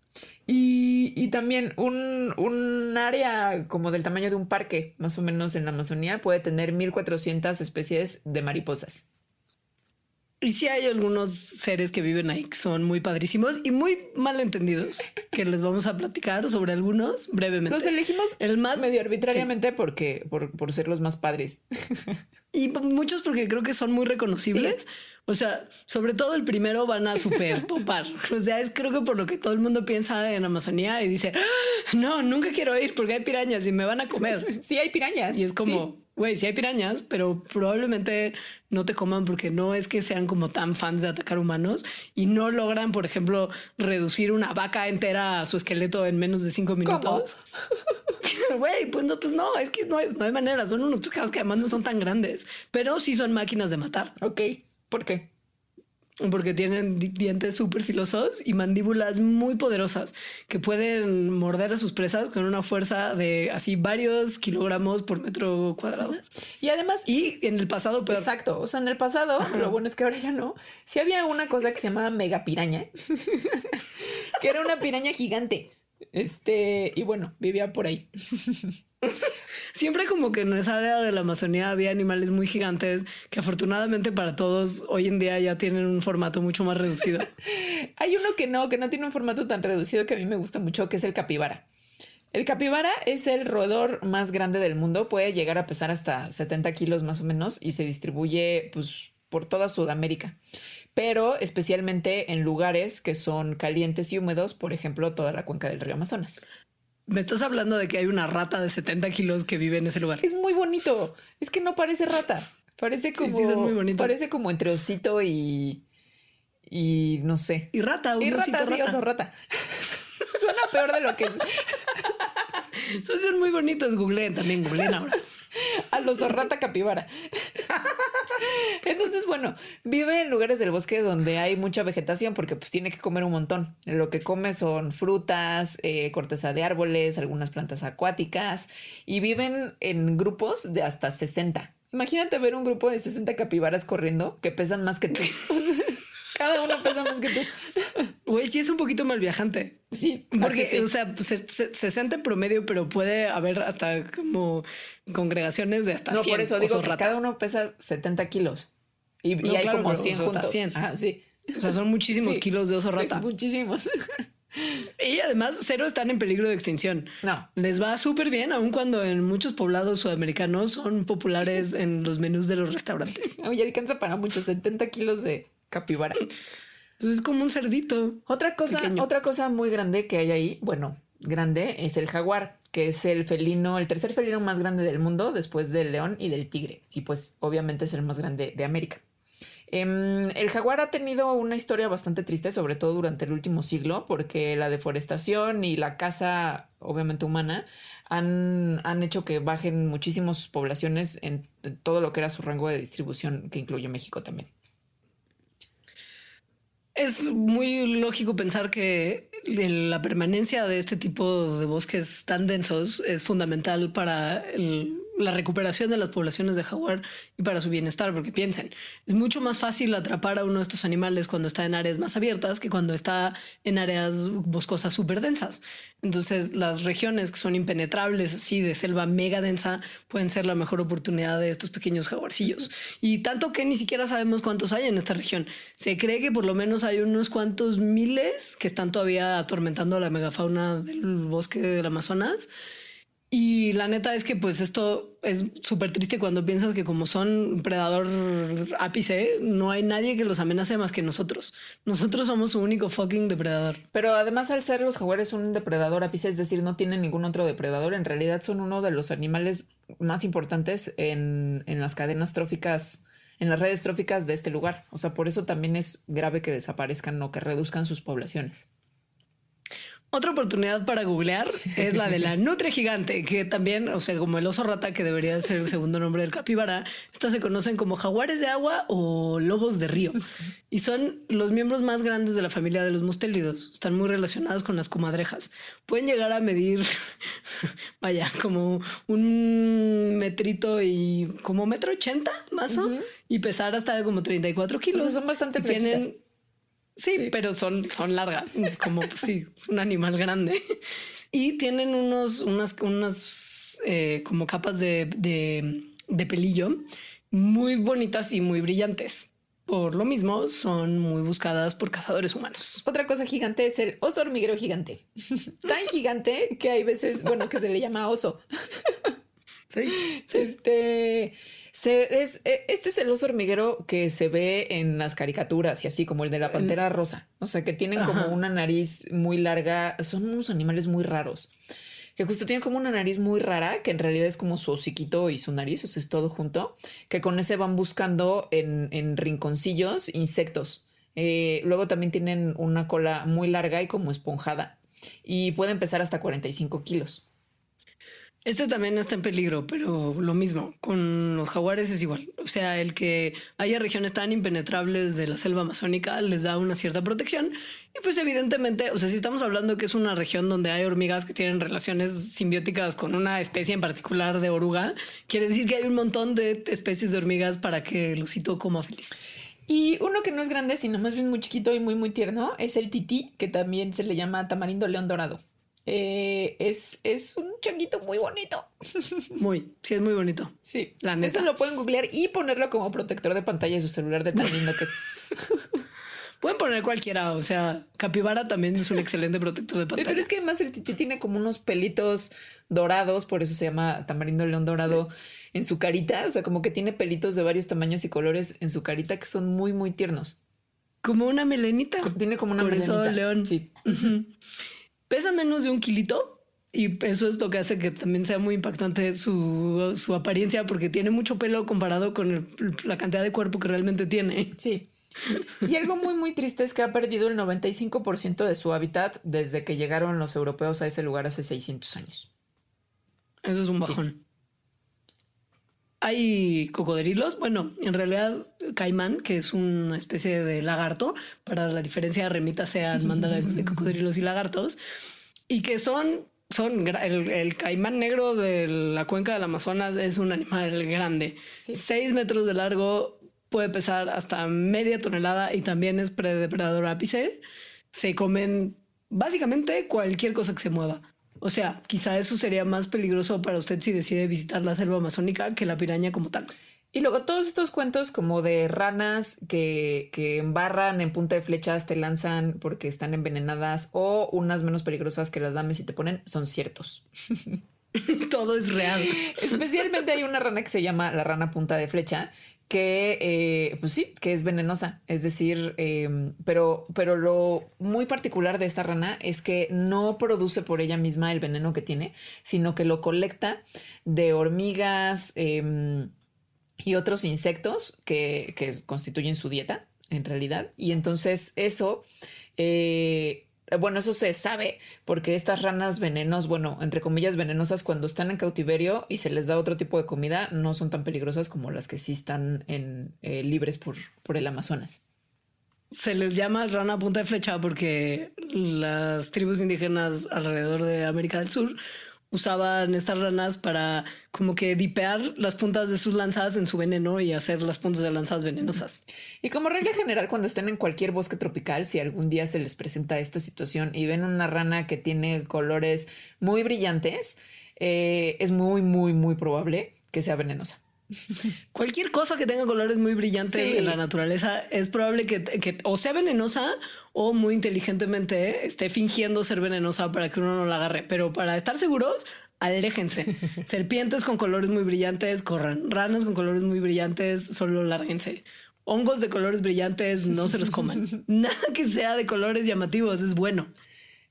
Y, también un, un, área como del tamaño de un parque, más o menos en la Amazonía, puede tener 1400 especies de mariposas. Y sí hay algunos seres que viven ahí que son muy padrísimos y muy mal entendidos, que les vamos a platicar sobre algunos brevemente. Los elegimos el más medio arbitrariamente porque por, por, ser los más padres. Y muchos porque creo que son muy reconocibles. O sea, sobre todo el primero van a super topar. O sea, es creo que por lo que todo el mundo piensa en Amazonía y dice, ah, no, nunca quiero ir porque hay pirañas y me van a comer. Sí, hay pirañas. Y es como, güey, sí. hay pirañas, pero probablemente no te coman porque no es que sean como tan fans de atacar humanos y no logran, por ejemplo, reducir una vaca entera a su esqueleto en menos de cinco minutos. Güey, pues no, pues no, es que no hay, no hay manera. Son unos pescados que además no son tan grandes, pero sí son máquinas de matar. Ok. ¿Por qué? Porque tienen dientes súper filosos y mandíbulas muy poderosas que pueden morder a sus presas con una fuerza de así varios kilogramos por metro cuadrado. Y además. Y en el pasado. Exacto. O sea, en el pasado, lo bueno es que ahora ya no. Sí había una cosa que se llamaba megapiraña, que era una piraña gigante. Este, y bueno, vivía por ahí. Siempre como que en esa área de la Amazonía había animales muy gigantes que afortunadamente para todos hoy en día ya tienen un formato mucho más reducido. Hay uno que no, que no tiene un formato tan reducido que a mí me gusta mucho, que es el capibara. El capibara es el roedor más grande del mundo, puede llegar a pesar hasta 70 kilos más o menos y se distribuye pues, por toda Sudamérica, pero especialmente en lugares que son calientes y húmedos, por ejemplo, toda la cuenca del río Amazonas. Me estás hablando de que hay una rata de 70 kilos que vive en ese lugar. Es muy bonito. Es que no parece rata. Parece como. Sí, muy bonito. Parece como entre osito y. Y no sé. Y rata. y rata, sí, oso rata. Suena peor de lo que es. Son muy bonitos. Googleen también, googleen ahora. A los rata capibara. Entonces, bueno, vive en lugares del bosque donde hay mucha vegetación porque pues tiene que comer un montón. Lo que come son frutas, eh, corteza de árboles, algunas plantas acuáticas y viven en grupos de hasta 60. Imagínate ver un grupo de 60 capibaras corriendo que pesan más que tú. Cada uno pesa más que tú. Güey, sí es un poquito mal viajante. Sí, porque, o sea, pues, se, 60 en promedio, pero puede haber hasta como congregaciones de hasta No, por eso digo que cada uno pesa 70 kilos. Y, hay como 100 juntos. sí. O sea, son muchísimos kilos de oso rata. muchísimos. Y además, cero están en peligro de extinción. No. Les va súper bien, aun cuando en muchos poblados sudamericanos son populares en los menús de los restaurantes. Oye, alcanza para muchos 70 kilos de capibara. Pues es como un cerdito. Otra cosa, otra cosa muy grande que hay ahí, bueno, grande, es el jaguar, que es el felino, el tercer felino más grande del mundo después del león y del tigre. Y pues obviamente es el más grande de América. Em, el jaguar ha tenido una historia bastante triste, sobre todo durante el último siglo, porque la deforestación y la caza, obviamente humana, han, han hecho que bajen muchísimas poblaciones en todo lo que era su rango de distribución, que incluye México también. Es muy lógico pensar que la permanencia de este tipo de bosques tan densos es fundamental para el la recuperación de las poblaciones de jaguar y para su bienestar, porque piensen, es mucho más fácil atrapar a uno de estos animales cuando está en áreas más abiertas que cuando está en áreas boscosas súper densas. Entonces, las regiones que son impenetrables, así de selva mega densa, pueden ser la mejor oportunidad de estos pequeños jaguarcillos. Y tanto que ni siquiera sabemos cuántos hay en esta región. Se cree que por lo menos hay unos cuantos miles que están todavía atormentando a la megafauna del bosque del Amazonas. Y la neta es que pues esto es súper triste cuando piensas que como son predador ápice, no hay nadie que los amenace más que nosotros. Nosotros somos su único fucking depredador. Pero además al ser los jaguares un depredador ápice, es decir, no tienen ningún otro depredador, en realidad son uno de los animales más importantes en, en las cadenas tróficas, en las redes tróficas de este lugar. O sea, por eso también es grave que desaparezcan o que reduzcan sus poblaciones. Otra oportunidad para googlear es la de la nutria gigante, que también, o sea, como el oso rata, que debería ser el segundo nombre del capibara, estas se conocen como jaguares de agua o lobos de río. Y son los miembros más grandes de la familia de los mustélidos. Están muy relacionados con las comadrejas. Pueden llegar a medir, vaya, como un metrito y como metro ochenta más o y pesar hasta como 34 kilos. O sea, son bastante Tienen, Sí, pero son, son largas. Es como, sí, es un animal grande. Y tienen unos, unas, unas eh, como capas de, de, pelillo muy bonitas y muy brillantes. Por lo mismo, son muy buscadas por cazadores humanos. Otra cosa gigante es el oso hormiguero gigante. Tan gigante que hay veces, bueno, que se le llama oso. Sí. Este es, e, este es el oso hormiguero que se ve en las caricaturas y así como el de la pantera rosa. O sea, que tienen como una nariz muy larga. Son unos animales muy raros. Que justo tienen como una nariz muy rara, que en realidad es como su hociquito y su nariz, o sea, es todo junto. Que con ese van buscando en, rinconcillos insectos. Eh, luego también tienen una cola muy larga y como esponjada. Y pueden pesar hasta 45 kilos. Este también está en peligro, pero lo mismo, con los jaguares es igual. O sea, el que haya regiones tan impenetrables de la selva amazónica les da una cierta protección. Y pues evidentemente, o sea, si estamos hablando que es una región donde hay hormigas que tienen relaciones simbióticas con una especie en particular de oruga, quiere decir que hay un montón de especies de hormigas para que el osito coma feliz. Y uno que no es grande, sino más bien muy chiquito y muy, muy tierno, es el tití, que también se le llama tamarindo león dorado. Eh, es, es un changuito muy bonito. Muy, sí, es muy bonito. Sí, la neta. Eso lo pueden googlear y ponerlo como protector de pantalla de su celular de tan lindo que es. Pueden poner cualquiera, o sea, capibara también es un excelente protector de pantalla. Pero es que además el titi tiene como unos pelitos dorados, por eso se llama tamarindo león dorado en su carita, o sea, como que tiene pelitos de varios tamaños y colores en su carita que son muy, muy tiernos. Como una melenita. Tiene como una por melenita. león. Sí. Pesa menos de un kilito y eso es lo que hace que también sea muy impactante su, apariencia porque tiene mucho pelo comparado con la cantidad de cuerpo que realmente tiene. Sí. Y algo muy, muy triste es que ha perdido el 95% de su hábitat desde que llegaron los europeos a ese lugar hace 600 años. Eso es un bajón. Hay cocodrilos, bueno, en realidad caimán, que es una especie de lagarto, para la diferencia remita sean mandales de cocodrilos y lagartos, y que son, son el, caimán negro de la cuenca del Amazonas es un animal grande, seis metros de largo, puede pesar hasta media tonelada y también es predepredador ápice. Se comen básicamente cualquier cosa que se mueva. O sea, quizá eso sería más peligroso para usted si decide visitar la selva amazónica que la piraña como tal. Y luego todos estos cuentos como de ranas que, que embarran en punta de flechas, te lanzan porque están envenenadas o unas menos peligrosas que las dames y te ponen son ciertos. Todo es real. Especialmente hay una rana que se llama la rana punta de flecha, que, eh, pues sí, que es venenosa. Es decir, em, pero, pero lo muy particular de esta rana es que no produce por ella misma el veneno que tiene, sino que lo colecta de hormigas em, y otros insectos que, que, constituyen su dieta, en realidad. Y entonces eso... Eh, bueno, eso se sabe porque estas ranas venenos, bueno, entre comillas venenosas, cuando están en cautiverio y se les da otro tipo de comida, no son tan peligrosas como las que sí están en, eh, libres por, por el Amazonas. Se les llama rana punta de flecha porque las tribus indígenas alrededor de América del Sur usaban estas ranas para como que dipear las puntas de sus lanzas en su veneno y hacer las puntas de lanzas venenosas. Y como regla general, cuando estén en cualquier bosque tropical, si algún día se les presenta esta situación y ven una rana que tiene colores muy brillantes, eh, es muy, muy, muy probable que sea venenosa. Cualquier cosa que tenga colores muy brillantes en la naturaleza es probable que, que, o sea venenosa o muy inteligentemente esté fingiendo ser venenosa para que uno no la agarre. Pero para estar seguros, aléjense. Serpientes con colores muy brillantes, corran. Ranas con colores muy brillantes, solo lárguense. Hongos de colores brillantes, no se los coman. Nada que sea de colores llamativos es bueno.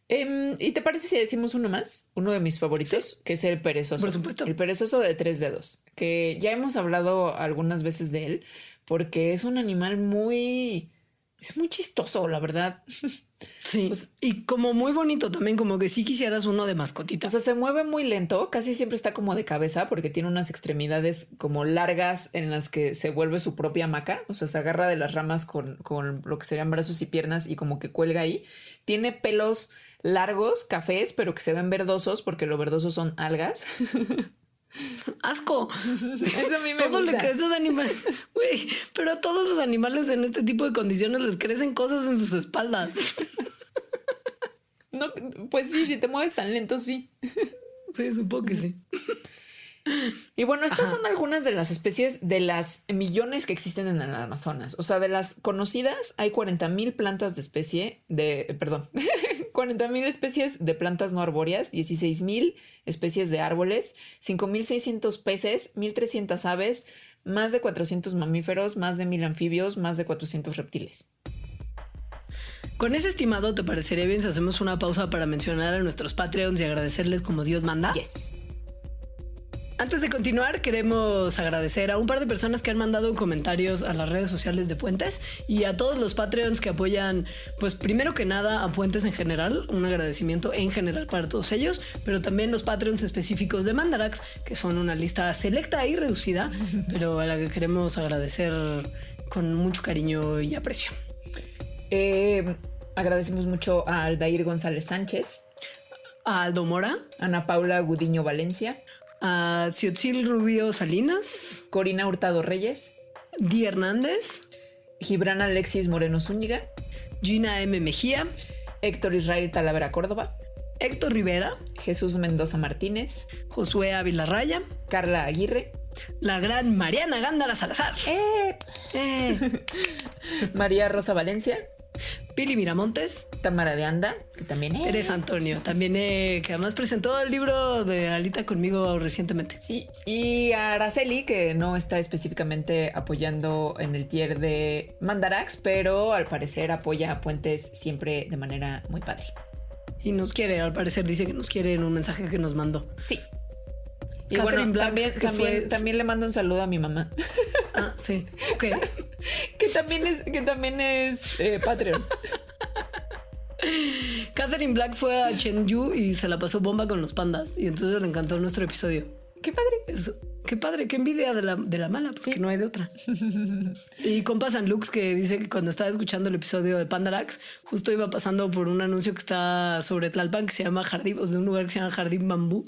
Em, ¿Y te parece si decimos uno más? Uno de mis favoritos, que es el perezoso. Por supuesto. El perezoso de tres dedos, que ya hemos hablado algunas veces de él, porque es un animal muy es muy chistoso, la verdad. Sí. y como muy bonito también, como que si quisieras uno de mascotita. O sea, se mueve muy lento, casi siempre está como de cabeza porque tiene unas extremidades como largas en las que se vuelve su propia hamaca. O sea, se agarra de las ramas con, con lo que serían brazos y piernas y como que cuelga ahí. Tiene pelos largos, cafés, pero que se ven verdosos porque lo verdoso son algas. Asco. Eso a mí me Todo gusta. lo que esos animales, güey, pero a todos los animales en este tipo de condiciones les crecen cosas en sus espaldas. No, pues sí, si te mueves tan lento, sí. Sí, supongo que sí. Y bueno, estas son algunas de las especies de las millones que existen en el Amazonas. O sea, de las conocidas hay 40 mil plantas de especie de, perdón, 40 mil especies de plantas no arbóreas, 16 mil especies de árboles, 5.600 peces, 1.300 aves, más de 400 mamíferos, más de 1.000 anfibios, más de 400 reptiles. Con ese estimado, ¿te parecería bien si hacemos una pausa para mencionar a nuestros Patreons y agradecerles como Dios manda? Yes. Antes de continuar, queremos agradecer a un par de personas que han mandado comentarios a las redes sociales de Puentes y a todos los Patreons que apoyan, pues primero que nada a Puentes en general, un agradecimiento en general para todos ellos, pero también los Patreons específicos de Mandarax, que son una lista selecta y reducida, pero a la que queremos agradecer con mucho cariño y aprecio. Eh, agradecemos mucho a Aldair González Sánchez, A Aldo Mora, Ana Paula Gudiño Valencia, a Ciotzil Rubio Salinas, Corina Hurtado Reyes, Di Hernández, Gibran Alexis Moreno Zúñiga, Gina M. Mejía, Héctor Israel Talavera Córdoba, Héctor Rivera, Jesús Mendoza Martínez, Josué Ávila Raya, Carla Aguirre, la gran Mariana Gándara Salazar, eh, eh, María Rosa Valencia, Pili Miramontes, Tamara de Anda, que también es. Eres Antonio, también eh, que además presentó el libro de Alita conmigo recientemente. Sí, y a Araceli, que no está específicamente apoyando en el tier de Mandarax, pero al parecer apoya a Puentes siempre de manera muy padre. Y nos quiere, al parecer dice que nos quiere en un mensaje que nos mandó. Sí. Y Catherine bueno, Black, también, también, fue- también le mando un saludo a mi mamá, Ah, sí. Ok. que también es, que también es eh, Patreon. Catherine Black fue a Chengdu y se la pasó bomba con los pandas. Y entonces le encantó nuestro episodio. Qué padre. Eso, qué padre, qué envidia de la, de la mala, porque Sí. no hay de otra. y compa San Lux que dice que cuando estaba escuchando el episodio de Pandarax, justo iba pasando por un anuncio que está sobre Tlalpan que se llama Jardín, o de un lugar que se llama Jardín Bambú.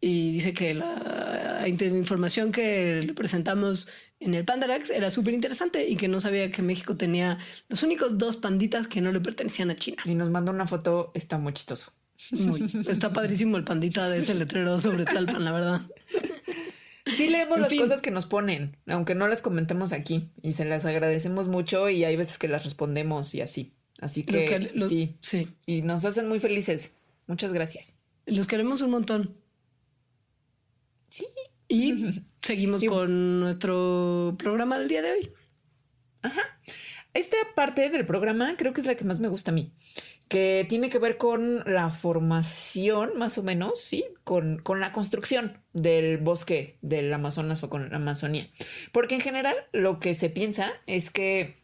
Y dice que la información que le presentamos en el Pandarax era súper interesante y que no sabía que México tenía los únicos dos panditas que no le pertenecían a China. Y nos manda una foto, está muy chistoso. Muy, está padrísimo el pandita de ese letrero sobre Tlalpan, la verdad. Sí leemos En las fin. cosas que nos ponen, aunque no las comentemos aquí y se las agradecemos mucho y hay veces que las respondemos y así. Así Los que, que- los- sí. sí. Y nos hacen muy felices. Muchas gracias. Los queremos un montón. Sí. Y seguimos Y- con nuestro programa del día de hoy. Esta parte del programa creo que es la que más me gusta a mí, que tiene que ver con la formación, más o menos, sí, con, con la construcción del bosque del Amazonas o con la Amazonía. Porque en general lo que se piensa es que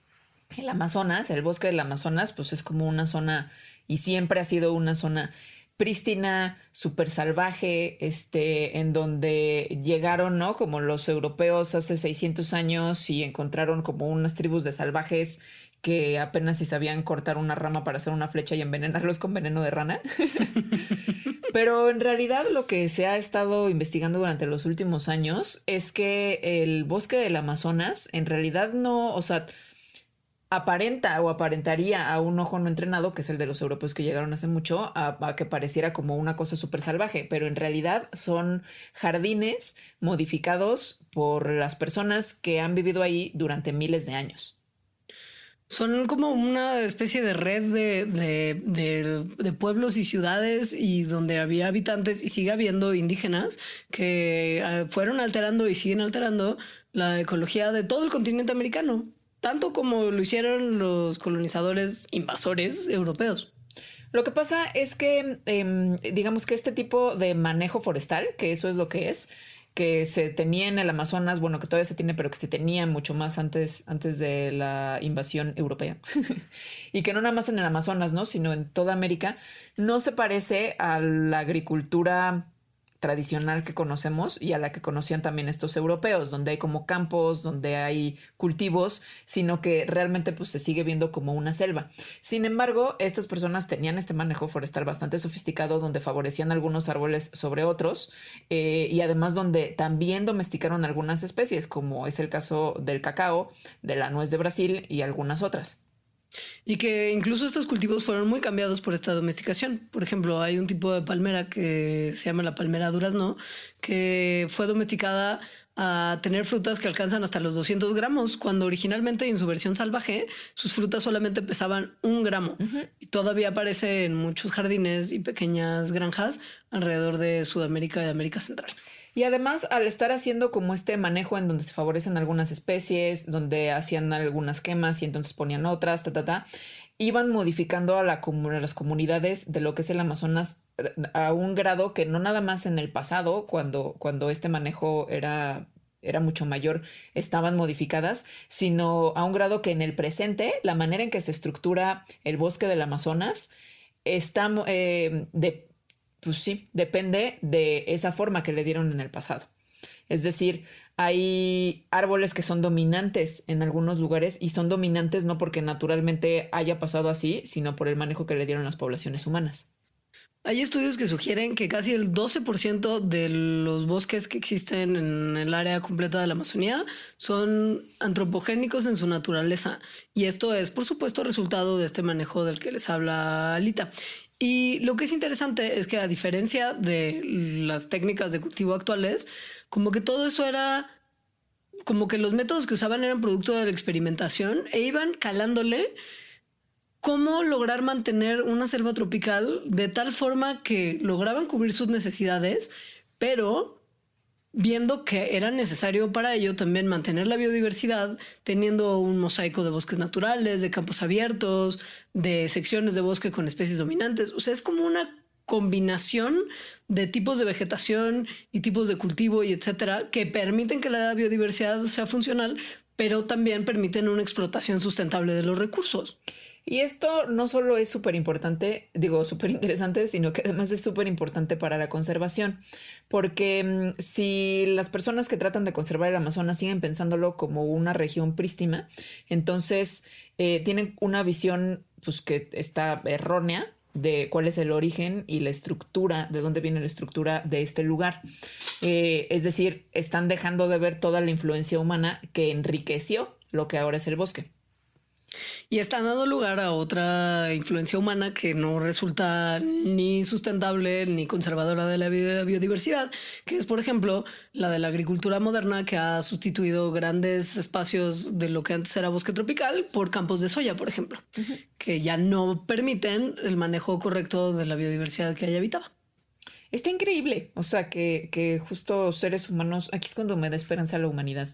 el Amazonas, el bosque del Amazonas, pues es como una zona y siempre ha sido una zona prístina, súper salvaje, este, en donde llegaron, ¿no? Como los europeos hace 600 años y encontraron como unas tribus de salvajes que apenas si sabían cortar una rama para hacer una flecha y envenenarlos con veneno de rana. Pero en realidad lo que se ha estado investigando durante los últimos años es que el bosque del Amazonas en realidad no, o sea, aparenta o aparentaría a un ojo no entrenado, que es el de los europeos que llegaron hace mucho, a, que pareciera como una cosa súper salvaje, pero en realidad son jardines modificados por las personas que han vivido ahí durante miles de años. Son como una especie de red de- de pueblos y ciudades y donde había habitantes y sigue habiendo indígenas que eh, fueron alterando y siguen alterando la ecología de todo el continente americano, tanto como lo hicieron los colonizadores invasores europeos. Lo que pasa es que, em, digamos que este tipo de manejo forestal, que eso es lo que es, que se tenía en el Amazonas, bueno, que todavía se tiene, pero que se tenía mucho más antes, antes de la invasión europea. y que no nada más en el Amazonas, ¿no? Sino en toda América, no se parece a la agricultura tradicional que conocemos y a la que conocían también estos europeos, donde hay como campos, donde hay cultivos, sino que realmente pues se sigue viendo como una selva. Sin embargo, estas personas tenían este manejo forestal bastante sofisticado, donde favorecían algunos árboles sobre otros eh, y además donde también domesticaron algunas especies, como es el caso del cacao, de la nuez de Brasil y algunas otras. Y que incluso estos cultivos fueron muy cambiados por esta domesticación. Por ejemplo, hay un tipo de palmera que se llama la palmera durazno, que fue domesticada a tener frutas que alcanzan hasta los 200 gramos, cuando originalmente en su versión salvaje sus frutas solamente pesaban un gramo. Y todavía aparece en muchos jardines y pequeñas granjas alrededor de Sudamérica y América Central. Y además, al estar haciendo como este manejo en donde se favorecen algunas especies, donde hacían algunas quemas y entonces ponían otras, ta, ta, ta, iban modificando a, la, a las comunidades de lo que es el Amazonas eh, a un grado que no nada más en el pasado, cuando, cuando este manejo era era mucho mayor, estaban modificadas, sino a un grado que en el presente, la manera en que se estructura el bosque del Amazonas está eh, de, pues sí, depende de esa forma que le dieron en el pasado. Es decir, hay árboles que son dominantes en algunos lugares y son dominantes no porque naturalmente haya pasado así, sino por el manejo que le dieron las poblaciones humanas. Hay estudios que sugieren que casi el 12% de los bosques que existen en el área completa de la Amazonía son antropogénicos en su naturaleza. Y esto es, por supuesto, resultado de este manejo del que les habla Alita. Y lo que es interesante es que a diferencia de las técnicas de cultivo actuales, como que todo eso era como que los métodos que usaban eran producto de la experimentación e iban calándole cómo lograr mantener una selva tropical de tal forma que lograban cubrir sus necesidades, pero viendo que era necesario para ello también mantener la biodiversidad, teniendo un mosaico de bosques naturales, de campos abiertos, de secciones de bosque con especies dominantes. O sea, es como una combinación de tipos de vegetación y tipos de cultivo y etcétera que permiten que la biodiversidad sea funcional, pero también permiten una explotación sustentable de los recursos. Y esto no solo es súper importante, digo, súper interesante, sino que además es súper importante para la conservación, porque mm, si las personas que tratan de conservar el Amazonas siguen pensándolo como una región prístima, entonces eh, tienen una visión pues que está errónea de cuál es el origen y la estructura, de dónde viene la estructura de este lugar. Eh, es decir, están dejando de ver toda la influencia humana que enriqueció lo que ahora es el bosque. Y está dando lugar a otra influencia humana que no resulta ni sustentable ni conservadora de la biodiversidad, que es, por ejemplo, la de la agricultura moderna que ha sustituido grandes espacios de lo que antes era bosque tropical por campos de soya, por ejemplo, que ya no permiten el manejo correcto de la biodiversidad que allá habitaba. Está increíble. O sea, que, que justo seres humanos, aquí es cuando me da esperanza la humanidad.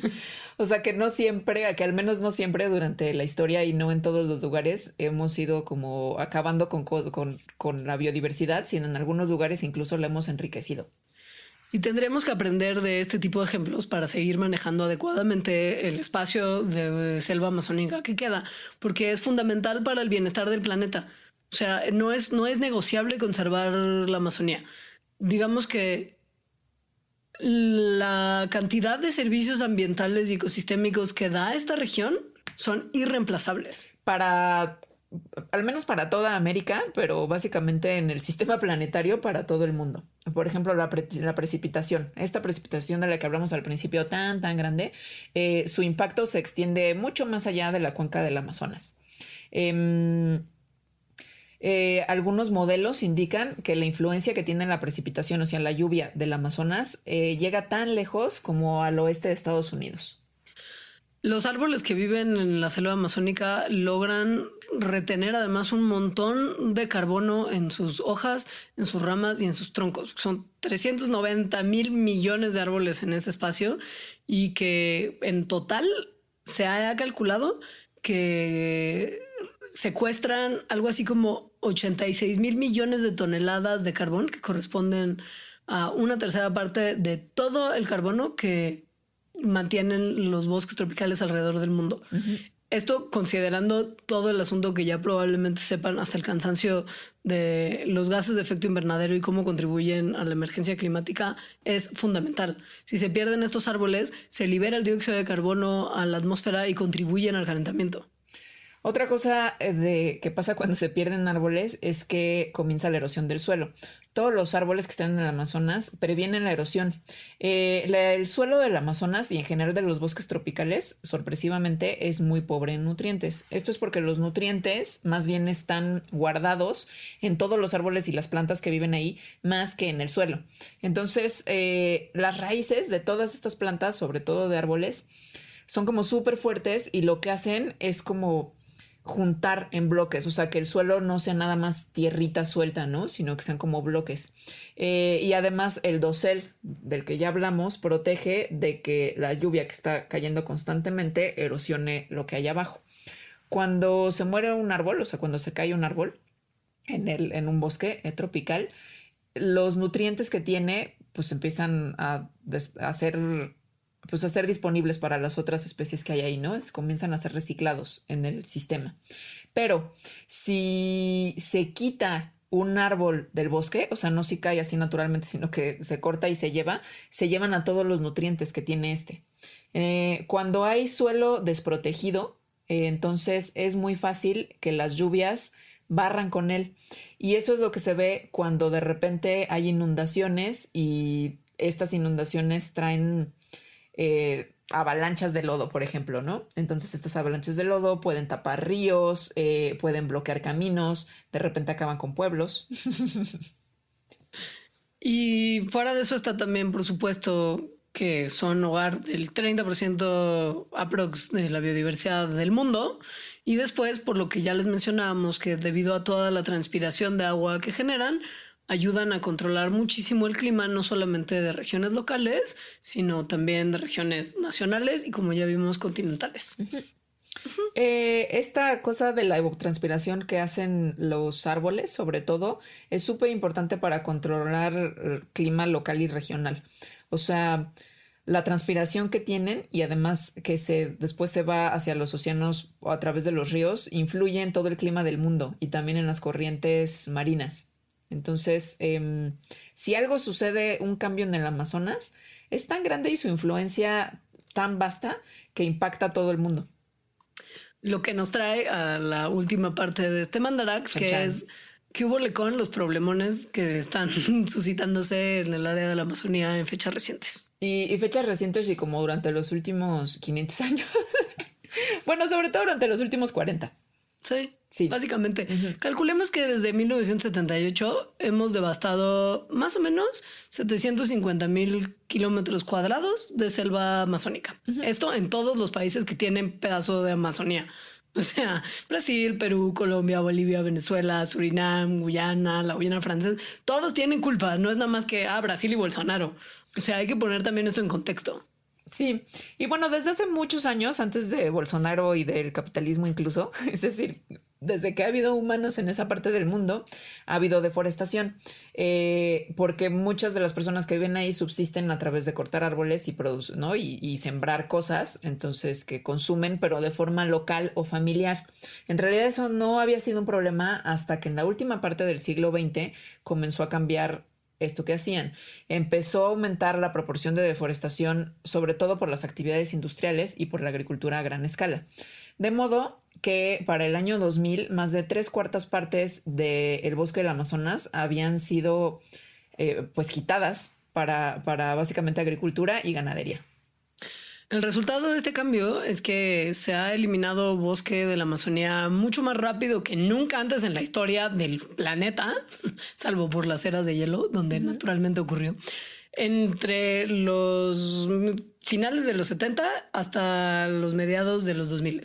o sea, que no siempre, que al menos no siempre durante la historia y no en todos los lugares hemos ido como acabando con, con, con la biodiversidad, sino en algunos lugares incluso la hemos enriquecido. Y tendremos que aprender de este tipo de ejemplos para seguir manejando adecuadamente el espacio de selva amazónica que queda, porque es fundamental para el bienestar del planeta. O sea, no es, no es negociable conservar la Amazonía. Digamos que la cantidad de servicios ambientales y ecosistémicos que da esta región son irreemplazables. Para, al menos para toda América, pero básicamente en el sistema planetario para todo el mundo. Por ejemplo, la, precipitación. Esta precipitación de la que hablamos al principio tan, tan grande, eh, su impacto se extiende mucho más allá de la cuenca del Amazonas. Em, eh, algunos modelos indican que la influencia que tiene la precipitación, o sea, la lluvia del Amazonas, eh, llega tan lejos como al oeste de Estados Unidos. Los árboles que viven en la selva amazónica logran retener además un montón de carbono en sus hojas, en sus ramas y en sus troncos. Son 390 mil millones de árboles en ese espacio y que en total se ha calculado que secuestran algo así como 86 mil millones de toneladas de carbón que corresponden a una tercera parte de todo el carbono que mantienen los bosques tropicales alrededor del mundo. Esto considerando todo el asunto que ya probablemente sepan hasta el cansancio de los gases de efecto invernadero y cómo contribuyen a la emergencia climática es fundamental. Si se pierden estos árboles, se libera el dióxido de carbono a la atmósfera y contribuyen al calentamiento. Otra cosa eh, de que pasa cuando se pierden árboles es que comienza la erosión del suelo todos los árboles que están en el Amazonas previenen la erosión. Eh, el suelo del Amazonas y en general de los bosques tropicales, sorpresivamente, es muy pobre en nutrientes. Esto es porque los nutrientes más bien están guardados en todos los árboles y las plantas que viven ahí, más que en el suelo. Entonces, eh, las raíces de todas estas plantas, sobre todo de árboles, son como súper fuertes y lo que hacen es como juntar en bloques, o sea, que el suelo no sea nada más tierrita suelta, ¿no? Sino que sean como bloques. Eh, y además el dosel del que ya hablamos protege de que la lluvia que está cayendo constantemente erosione lo que hay abajo. Cuando se muere un árbol, o sea, cuando se cae un árbol en, el, en un bosque eh, tropical, los nutrientes que tiene pues empiezan a, a ser pues a ser disponibles para las otras especies que hay ahí, ¿no? Es, comienzan a ser reciclados en el sistema. Pero si se quita un árbol del bosque, o sea, no si cae así naturalmente, sino que se corta y se lleva, se llevan a todos los nutrientes que tiene este. Eh, cuando hay suelo desprotegido, eh, entonces es muy fácil que las lluvias barran con él. Y eso es lo que se ve cuando de repente hay inundaciones y estas inundaciones traen eh, avalanchas de lodo, por ejemplo, ¿no? Entonces estas avalanchas de lodo pueden tapar ríos, eh, pueden bloquear caminos, de repente acaban con pueblos. y fuera de eso está también, por supuesto, que son hogar del 30% aprox de la biodiversidad del mundo. Y después, por lo que ya les mencionábamos, que debido a toda la transpiración de agua que generan, ayudan a controlar muchísimo el clima, no solamente de regiones locales, sino también de regiones nacionales y, como ya vimos, continentales. Eh, esta cosa de la evapotranspiración que hacen los árboles, sobre todo, es súper importante para controlar el clima local y regional. O sea, la transpiración que tienen y además que se después se va hacia los océanos o a través de los ríos influye en todo el clima del mundo y también en las corrientes marinas. Entonces, em, si algo sucede, un cambio en el Amazonas, es tan grande y su influencia tan vasta que impacta a todo el mundo. Lo que nos trae a la última parte de este Mandarax, que es que hubo con los problemones que están suscitándose en el área de la Amazonía en fechas recientes. Y, y fechas recientes y como durante los últimos 500 años. bueno, sobre todo durante los últimos 40. Sí. Sí. Básicamente, calculemos que desde 1978 hemos devastado más o menos 750 mil kilómetros cuadrados de selva amazónica. Esto en todos los países que tienen pedazo de Amazonía. O sea, Brasil, Perú, Colombia, Bolivia, Venezuela, Surinam, Guyana, la Guyana francesa, todos tienen culpa. No es nada más que ah, Brasil y Bolsonaro. O sea, hay que poner también esto en contexto. Sí, y bueno, desde hace muchos años, antes de Bolsonaro y del capitalismo incluso, es decir, desde que ha habido humanos en esa parte del mundo, ha habido deforestación, eh, porque muchas de las personas que viven ahí subsisten a través de cortar árboles y, ¿no? y, sembrar cosas, entonces que consumen, pero de forma local o familiar. En realidad eso no había sido un problema hasta que en la última parte del siglo XX comenzó a cambiar esto que hacían. Empezó a aumentar la proporción de deforestación, sobre todo por las actividades industriales y por la agricultura a gran escala. De modo que para el año 2000 más de tres cuartas partes del bosque del Amazonas habían sido eh, pues quitadas para, para básicamente agricultura y ganadería. El resultado de este cambio es que se ha eliminado bosque de la Amazonía mucho más rápido que nunca antes en la historia del planeta, salvo por las eras de hielo, donde naturalmente ocurrió, entre los finales de los 70 hasta los mediados de los 2000.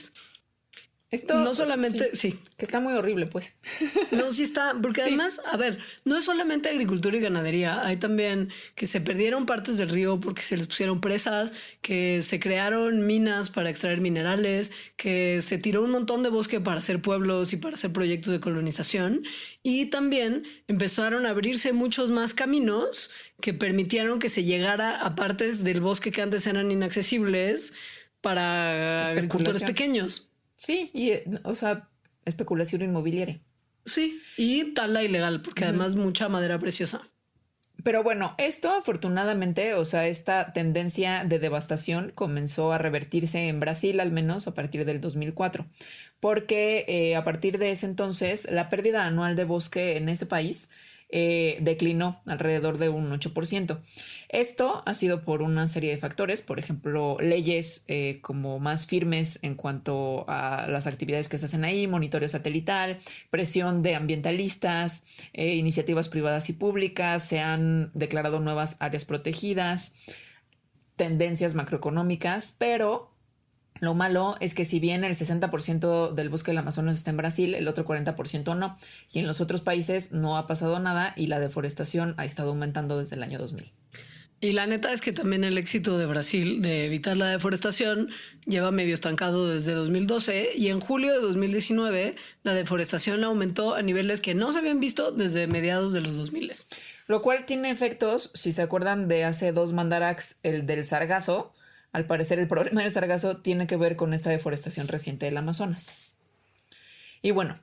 Esto no solamente, sí. Que está muy horrible, pues. No, sí está, porque además, a ver, no es solamente agricultura y ganadería, hay también que se perdieron partes del río porque se les pusieron presas, que se crearon minas para extraer minerales, que se tiró un montón de bosque para hacer pueblos y para hacer proyectos de colonización, y también empezaron a abrirse muchos más caminos que permitieron que se llegara a partes del bosque que antes eran inaccesibles para agricultores pequeños. Sí, y, o sea, especulación inmobiliaria. Sí, y tala ilegal, porque además mucha madera preciosa. Pero bueno, esto afortunadamente, o sea, esta tendencia de devastación comenzó a revertirse en Brasil al menos a partir del 2004, porque eh, a partir de ese entonces la pérdida anual de bosque en ese país eh, declinó alrededor de un 8%. Esto ha sido por una serie de factores, por ejemplo, leyes eh, como más firmes en cuanto a las actividades que se hacen ahí, monitoreo satelital, presión de ambientalistas, eh, iniciativas privadas y públicas, se han declarado nuevas áreas protegidas, tendencias macroeconómicas, pero lo malo es que si bien el 60% del bosque del Amazonas está en Brasil, el otro 40% no. Y en los otros países no ha pasado nada y la deforestación ha estado aumentando desde el año 2000. Y la neta es que también el éxito de Brasil de evitar la deforestación lleva medio estancado desde 2012 y en julio de 2019 la deforestación aumentó a niveles que no se habían visto desde mediados de los 2000. Lo cual tiene efectos, si se acuerdan de hace dos mandarax, el del sargazo, al parecer el problema del sargazo tiene que ver con esta deforestación reciente del Amazonas. Y bueno,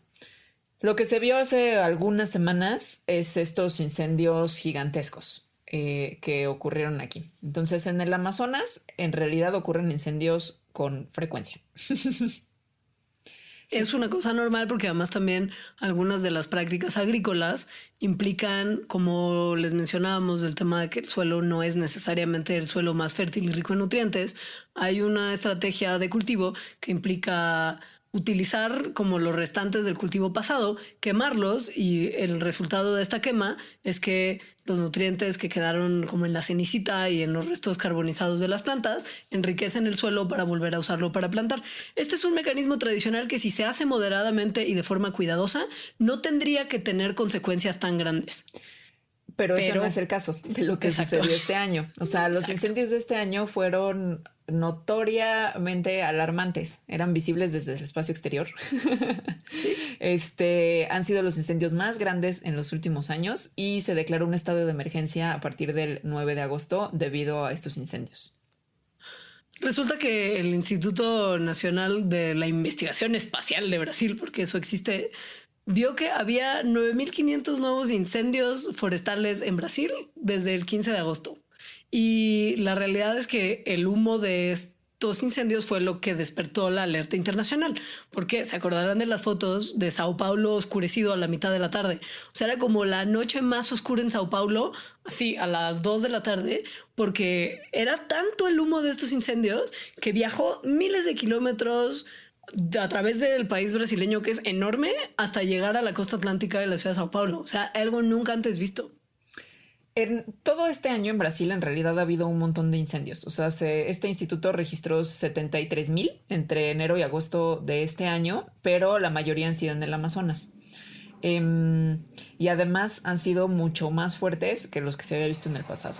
lo que se vio hace algunas semanas es estos incendios gigantescos eh, que ocurrieron aquí. Entonces, en el Amazonas, en realidad ocurren incendios con frecuencia. Es una cosa normal porque además también algunas de las prácticas agrícolas implican, como les mencionábamos, el tema de que el suelo no es necesariamente el suelo más fértil y rico en nutrientes. Hay una estrategia de cultivo que implica utilizar como los restantes del cultivo pasado, quemarlos y el resultado de esta quema es que los nutrientes que quedaron como en la cenicita y en los restos carbonizados de las plantas enriquecen el suelo para volver a usarlo para plantar. Este es un mecanismo tradicional que si se hace moderadamente y de forma cuidadosa, no tendría que tener consecuencias tan grandes. Pero, eso no es el caso de lo que sucedió este año. O sea, los incendios de este año fueron notoriamente alarmantes. Eran visibles desde el espacio exterior. Este han sido los incendios más grandes en los últimos años y se declaró un estado de emergencia a partir del 9 de agosto debido a estos incendios. Resulta que el Instituto Nacional de la Investigación Espacial de Brasil, porque eso existe, vio que había 9.500 nuevos incendios forestales en Brasil desde el 15 de agosto. Y la realidad es que el humo de estos incendios fue lo que despertó la alerta internacional, porque se acordarán de las fotos de Sao Paulo oscurecido a la mitad de la tarde. O sea, era como la noche más oscura en Sao Paulo, así a las 2 de la tarde, porque era tanto el humo de estos incendios que viajó miles de kilómetros a través del país brasileño, que es enorme, hasta llegar a la costa atlántica de la ciudad de Sao Paulo. O sea, algo nunca antes visto. En todo este año en Brasil en realidad ha habido un montón de incendios. O sea, este instituto registró 73 mil entre enero y agosto de este año, pero la mayoría han sido en el Amazonas. Em, y además han sido mucho más fuertes que los que se había visto en el pasado.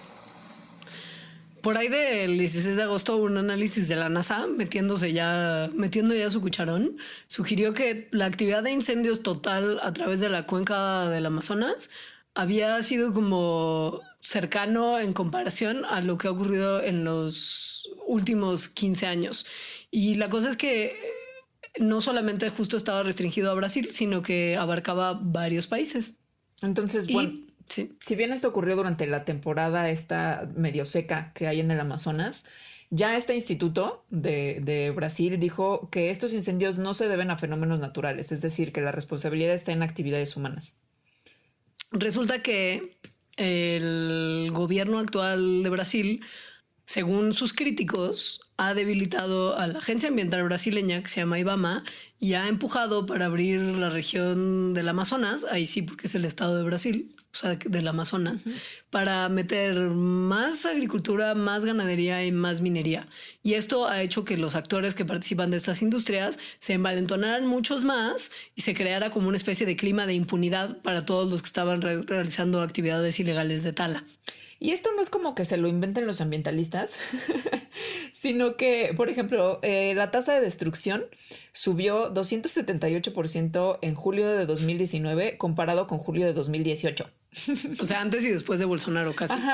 Por ahí del 16 de agosto, un análisis de la NASA, metiéndose ya, metiendo ya su cucharón, sugirió que la actividad de incendios total a través de la cuenca del Amazonas había sido como cercano en comparación a lo que ha ocurrido en los últimos 15 años. Y la cosa es que no solamente justo estaba restringido a Brasil, sino que abarcaba varios países. Entonces, bueno, si bien esto ocurrió durante la temporada esta medio seca que hay en el Amazonas, ya este instituto de, de, Brasil dijo que estos incendios no se deben a fenómenos naturales, es decir, que la responsabilidad está en actividades humanas. Resulta que el gobierno actual de Brasil, según sus críticos, ha debilitado a la agencia ambiental brasileña que se llama IBAMA y ha empujado para abrir la región del Amazonas, ahí sí porque es el estado de Brasil, o sea, del Amazonas, para meter más agricultura, más ganadería y más minería. Y esto ha hecho que los actores que participan de estas industrias se envalentonaran muchos más y se creara como una especie de clima de impunidad para todos los que estaban realizando actividades ilegales de tala. Y esto no es como que se lo inventen los ambientalistas, sino que, por ejemplo, eh, la tasa de destrucción subió 278% en julio de 2019 comparado con julio de 2018. O sea, antes y después de Bolsonaro casi.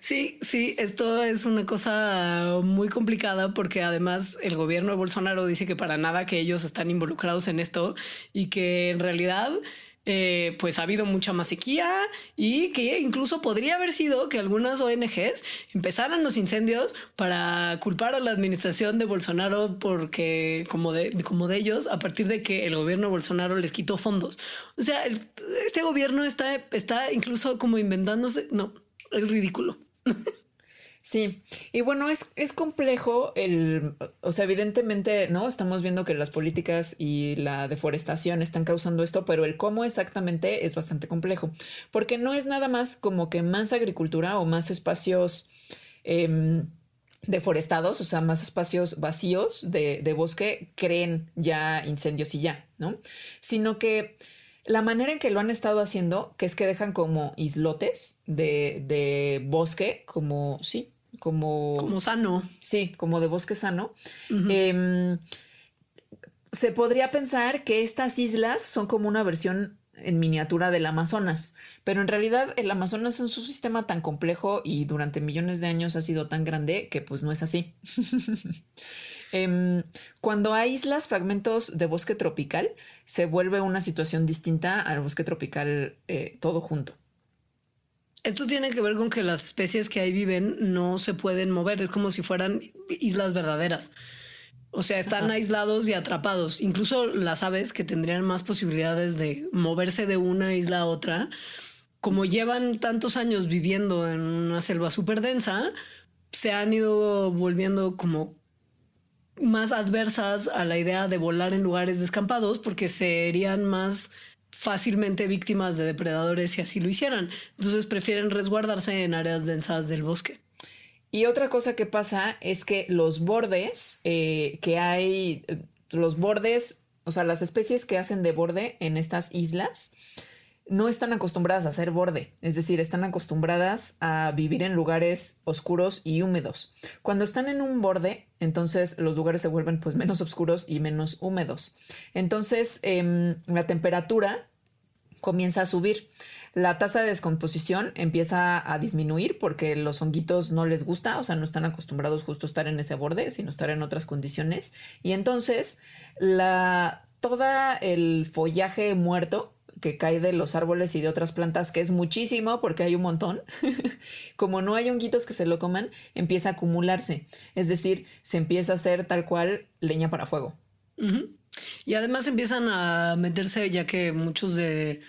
Sí, sí, esto es una cosa muy complicada porque además el gobierno de Bolsonaro dice que para nada que ellos están involucrados en esto y que en realidad eh, pues ha habido mucha más sequía y que incluso podría haber sido que algunas ONGs empezaran los incendios para culpar a la administración de Bolsonaro porque como de, como de ellos a partir de que el gobierno Bolsonaro les quitó fondos. O sea, este gobierno está, está incluso como inventándose, no, es ridículo. Sí, y bueno, es, es complejo el, o sea, evidentemente, ¿no? Estamos viendo que las políticas y la deforestación están causando esto, pero el cómo exactamente es bastante complejo, porque no es nada más como que más agricultura o más espacios em, deforestados, o sea, más espacios vacíos de, de bosque creen ya incendios y ya, ¿no? Sino que la manera en que lo han estado haciendo, que es que dejan como islotes de, de bosque, como, sí, como... Como sano. Sí, como de bosque sano. Em, se podría pensar que estas islas son como una versión en miniatura del Amazonas, pero en realidad el Amazonas es un sistema tan complejo y durante millones de años ha sido tan grande que pues no es así. Em, cuando hay islas, fragmentos de bosque tropical, se vuelve una situación distinta al bosque tropical eh, todo junto. Esto tiene que ver con que las especies que ahí viven no se pueden mover, es como si fueran islas verdaderas. O sea, están aislados y atrapados. Incluso las aves que tendrían más posibilidades de moverse de una isla a otra, como llevan tantos años viviendo en una selva súper densa, se han ido volviendo como más adversas a la idea de volar en lugares descampados porque serían más fácilmente víctimas de depredadores si así lo hicieran. Entonces prefieren resguardarse en áreas densas del bosque. Y otra cosa que pasa es que los bordes eh, que hay, los bordes, o sea, las especies que hacen de borde en estas islas, no están acostumbradas a hacer borde, es decir, están acostumbradas a vivir en lugares oscuros y húmedos. Cuando están en un borde, entonces los lugares se vuelven pues menos oscuros y menos húmedos. Entonces em, la temperatura comienza a subir. La tasa de descomposición empieza a disminuir porque los honguitos no les gusta, o sea, no están acostumbrados justo a estar en ese borde, sino estar en otras condiciones. Y entonces la, todo el follaje muerto que cae de los árboles y de otras plantas, que es muchísimo porque hay un montón, como no hay honguitos que se lo coman, empieza a acumularse. Es decir, se empieza a hacer tal cual leña para fuego. Y además empiezan a meterse, ya que muchos de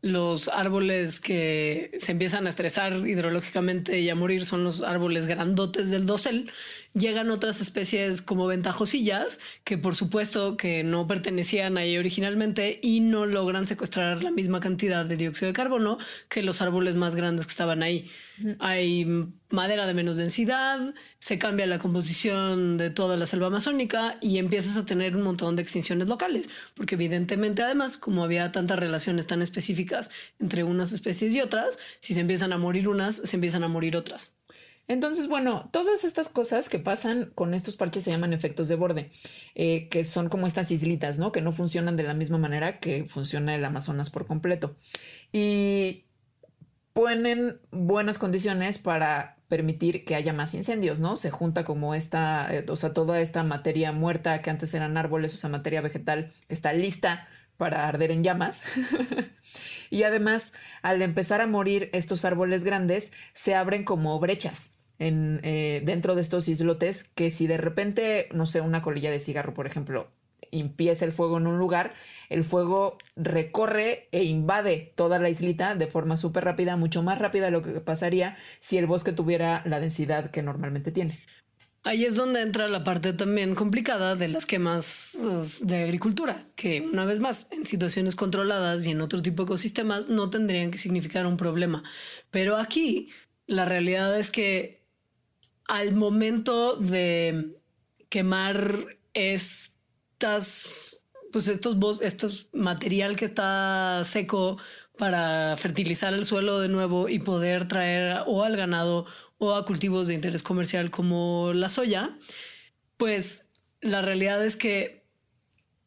los árboles que se empiezan a estresar hidrológicamente y a morir son los árboles grandotes del dosel. Llegan otras especies como ventajosillas que por supuesto que no pertenecían ahí originalmente y no logran secuestrar la misma cantidad de dióxido de carbono que los árboles más grandes que estaban ahí. Hay madera de menos densidad, se cambia la composición de toda la selva amazónica y empiezas a tener un montón de extinciones locales, porque evidentemente además, como había tantas relaciones tan específicas entre unas especies y otras, si se empiezan a morir unas, se empiezan a morir otras. Entonces, bueno, todas estas cosas que pasan con estos parches se llaman efectos de borde, eh, que son como estas islitas, ¿no? Que no funcionan de la misma manera que funciona el Amazonas por completo. Y ponen buenas condiciones para permitir que haya más incendios, ¿no? Se junta como esta, eh, o sea, toda esta materia muerta que antes eran árboles, o sea, materia vegetal que está lista para arder en llamas. y además, al empezar a morir estos árboles grandes, se abren como brechas eh, dentro de estos islotes que si de repente, no sé, una colilla de cigarro, por ejemplo, empieza el fuego en un lugar, el fuego recorre e invade toda la islita de forma súper rápida, mucho más rápida de lo que pasaría si el bosque tuviera la densidad que normalmente tiene. Ahí es donde entra la parte también complicada de las quemas pues, de agricultura, que una vez más, en situaciones controladas y en otro tipo de ecosistemas no tendrían que significar un problema. Pero aquí la realidad es que al momento de quemar estas, pues estos, estos material que está seco para fertilizar el suelo de nuevo y poder traer o al ganado o a cultivos de interés comercial como la soya, pues la realidad es que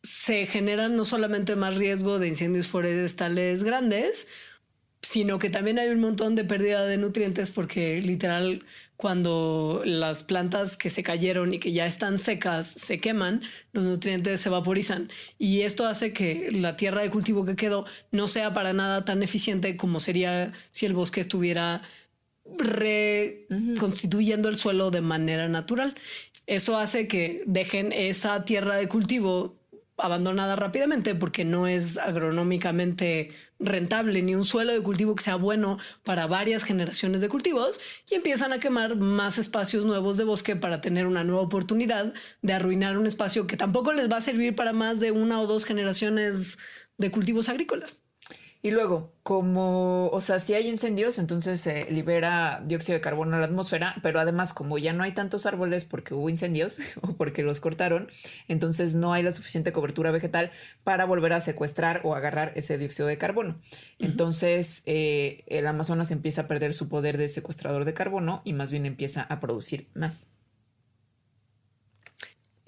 se genera no solamente más riesgo de incendios forestales grandes, sino que también hay un montón de pérdida de nutrientes porque literal cuando las plantas que se cayeron y que ya están secas se queman, los nutrientes se vaporizan. Y esto hace que la tierra de cultivo que quedó no sea para nada tan eficiente como sería si el bosque estuviera reconstituyendo el suelo de manera natural. Eso hace que dejen esa tierra de cultivo abandonada rápidamente porque no es agronómicamente rentable ni un suelo de cultivo que sea bueno para varias generaciones de cultivos y empiezan a quemar más espacios nuevos de bosque para tener una nueva oportunidad de arruinar un espacio que tampoco les va a servir para más de una o dos generaciones de cultivos agrícolas. Y luego, como, o sea, si hay incendios, entonces se libera dióxido de carbono a la atmósfera, pero además como ya no hay tantos árboles porque hubo incendios o porque los cortaron, entonces no hay la suficiente cobertura vegetal para volver a secuestrar o agarrar ese dióxido de carbono. Entonces eh, el Amazonas empieza a perder su poder de secuestrador de carbono y más bien empieza a producir más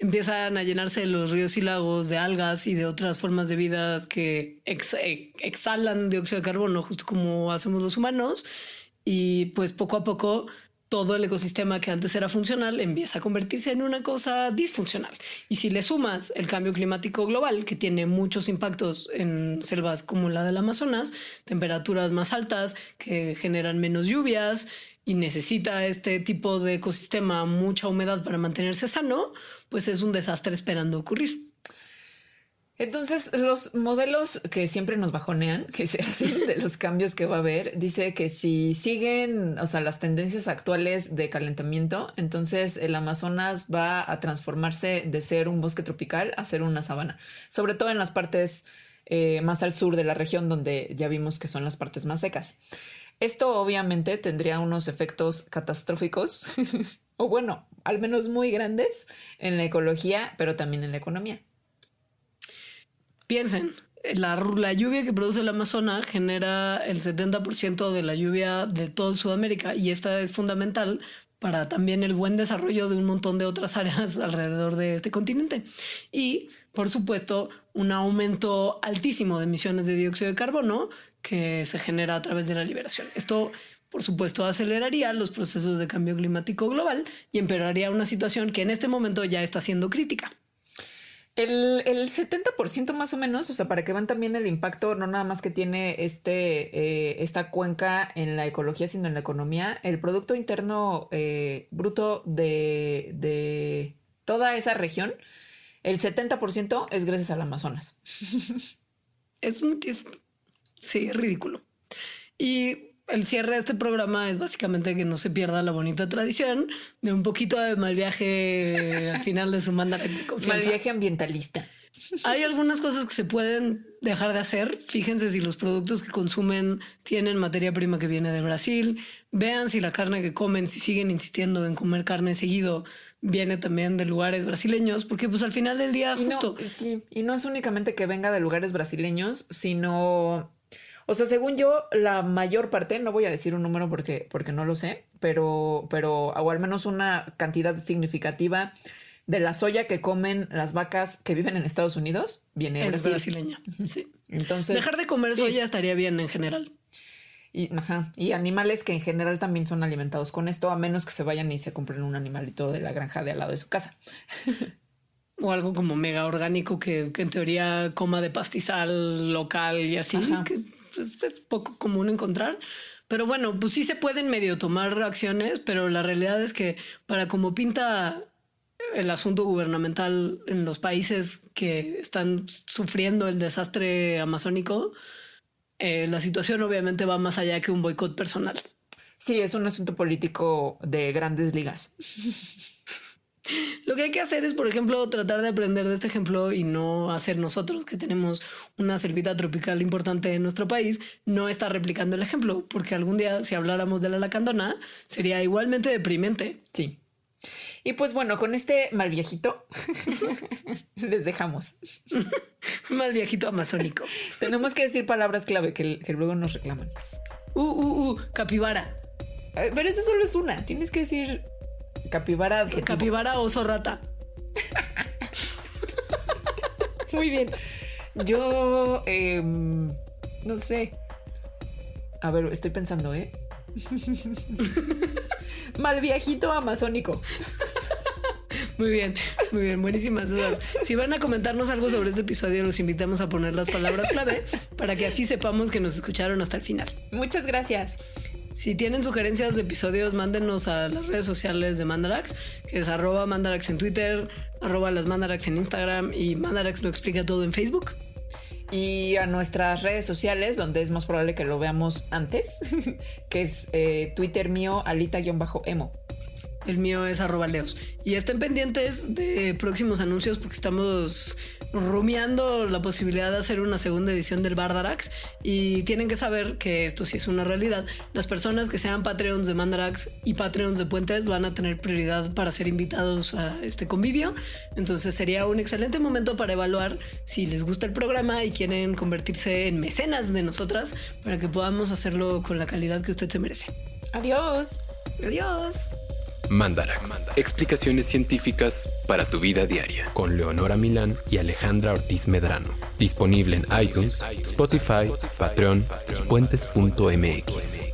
empiezan a llenarse los ríos y lagos de algas y de otras formas de vida que eh, exhalan dióxido de carbono, justo como hacemos los humanos. Y pues poco a poco todo el ecosistema que antes era funcional empieza a convertirse en una cosa disfuncional. Y si le sumas el cambio climático global, que tiene muchos impactos en selvas como la del Amazonas, temperaturas más altas que generan menos lluvias, y necesita este tipo de ecosistema mucha humedad para mantenerse sano, pues es un desastre esperando ocurrir. Entonces, los modelos que siempre nos bajonean, que se hacen de los cambios que va a haber, dice que si siguen, o sea, las tendencias actuales de calentamiento, entonces el Amazonas va a transformarse de ser un bosque tropical a ser una sabana, sobre todo en las partes eh, más al sur de la región, donde ya vimos que son las partes más secas. Esto obviamente tendría unos efectos catastróficos, o bueno, al menos muy grandes en la ecología, pero también en la economía. Piensen, la, la, lluvia que produce el Amazonas genera el 70% de la lluvia de toda Sudamérica y esta es fundamental para también el buen desarrollo de un montón de otras áreas alrededor de este continente. Y, por supuesto, un aumento altísimo de emisiones de dióxido de carbono que se genera a través de la liberación. Esto, por supuesto, aceleraría los procesos de cambio climático global y empeoraría una situación que en este momento ya está siendo crítica. El, el 70% más o menos, o sea, para que vean también el impacto, no nada más que tiene este, eh, esta cuenca en la ecología, sino en la economía, el Producto Interno eh, Bruto de, de toda esa región, el 70% es gracias al Amazonas. Es, es Sí, es ridículo. Y el cierre de este programa es básicamente que no se pierda la bonita tradición de un poquito de mal viaje al final de su mandato Mal viaje ambientalista. Hay algunas cosas que se pueden dejar de hacer. Fíjense si los productos que consumen tienen materia prima que viene de Brasil. Vean si la carne que comen, si siguen insistiendo en comer carne seguido, viene también de lugares brasileños, porque pues al final del día justo... sí, y no es únicamente que venga de lugares brasileños, sino o sea, según yo, la mayor parte, no voy a decir un número porque, porque no lo sé, pero, pero, o al menos una cantidad significativa de la soya que comen las vacas que viven en Estados Unidos viene es brasileña. Sí. Entonces, dejar de comer soya estaría bien en general. Y, ajá, y animales que en general también son alimentados con esto, a menos que se vayan y se compren un animalito de la granja de al lado de su casa. o algo como mega orgánico que, en teoría coma de pastizal local y así, es, poco común encontrar. Pero bueno, pues sí se pueden medio tomar acciones, pero la realidad es que para como pinta el asunto gubernamental en los países que están sufriendo el desastre amazónico, eh, la situación obviamente va más allá que un boicot personal. Sí, es un asunto político de grandes ligas. Lo que hay que hacer es, por ejemplo, tratar de aprender de este ejemplo y no hacer nosotros, que tenemos una selvita tropical importante en nuestro país, no estar replicando el ejemplo, porque algún día si habláramos de la lacandona sería igualmente deprimente. Sí. Y pues bueno, con este mal viejito les dejamos. mal viejito amazónico. Tenemos que decir palabras clave que, que luego nos reclaman. Uh, uh, uh, capibara. Eh, pero eso solo es una. Tienes que decir capibara adjetivo. Capibara oso rata. Muy bien. Yo em, no sé. A ver, estoy pensando, ¿eh? Mal viejito amazónico. Muy bien, muy bien, buenísimas esas. Si van a comentarnos algo sobre este episodio, los invitamos a poner las palabras clave para que así sepamos que nos escucharon hasta el final. Muchas gracias. Si tienen sugerencias de episodios, mándenos a las redes sociales de Mandarax, que es arroba Mandarax en Twitter, arroba las Mandarax en Instagram y Mandarax lo explica todo en Facebook. Y a nuestras redes sociales, donde es más probable que lo veamos antes, que es eh, Twitter mío, alita-emo. El mío es arroba leos. Y estén pendientes de próximos anuncios porque estamos rumiando la posibilidad de hacer una segunda edición del Bardarax. Y tienen que saber que esto sí es una realidad. Las personas que sean Patreons de Mandarax y Patreons de Puentes van a tener prioridad para ser invitados a este convivio. Entonces sería un excelente momento para evaluar si les gusta el programa y quieren convertirse en mecenas de nosotras para que podamos hacerlo con la calidad que usted se merece. Adiós. Adiós. Mandarax. Explicaciones científicas para tu vida diaria. Con Leonora Milán y Alejandra Ortiz Medrano. Disponible en iTunes, Spotify, Patreon y puentes.mx.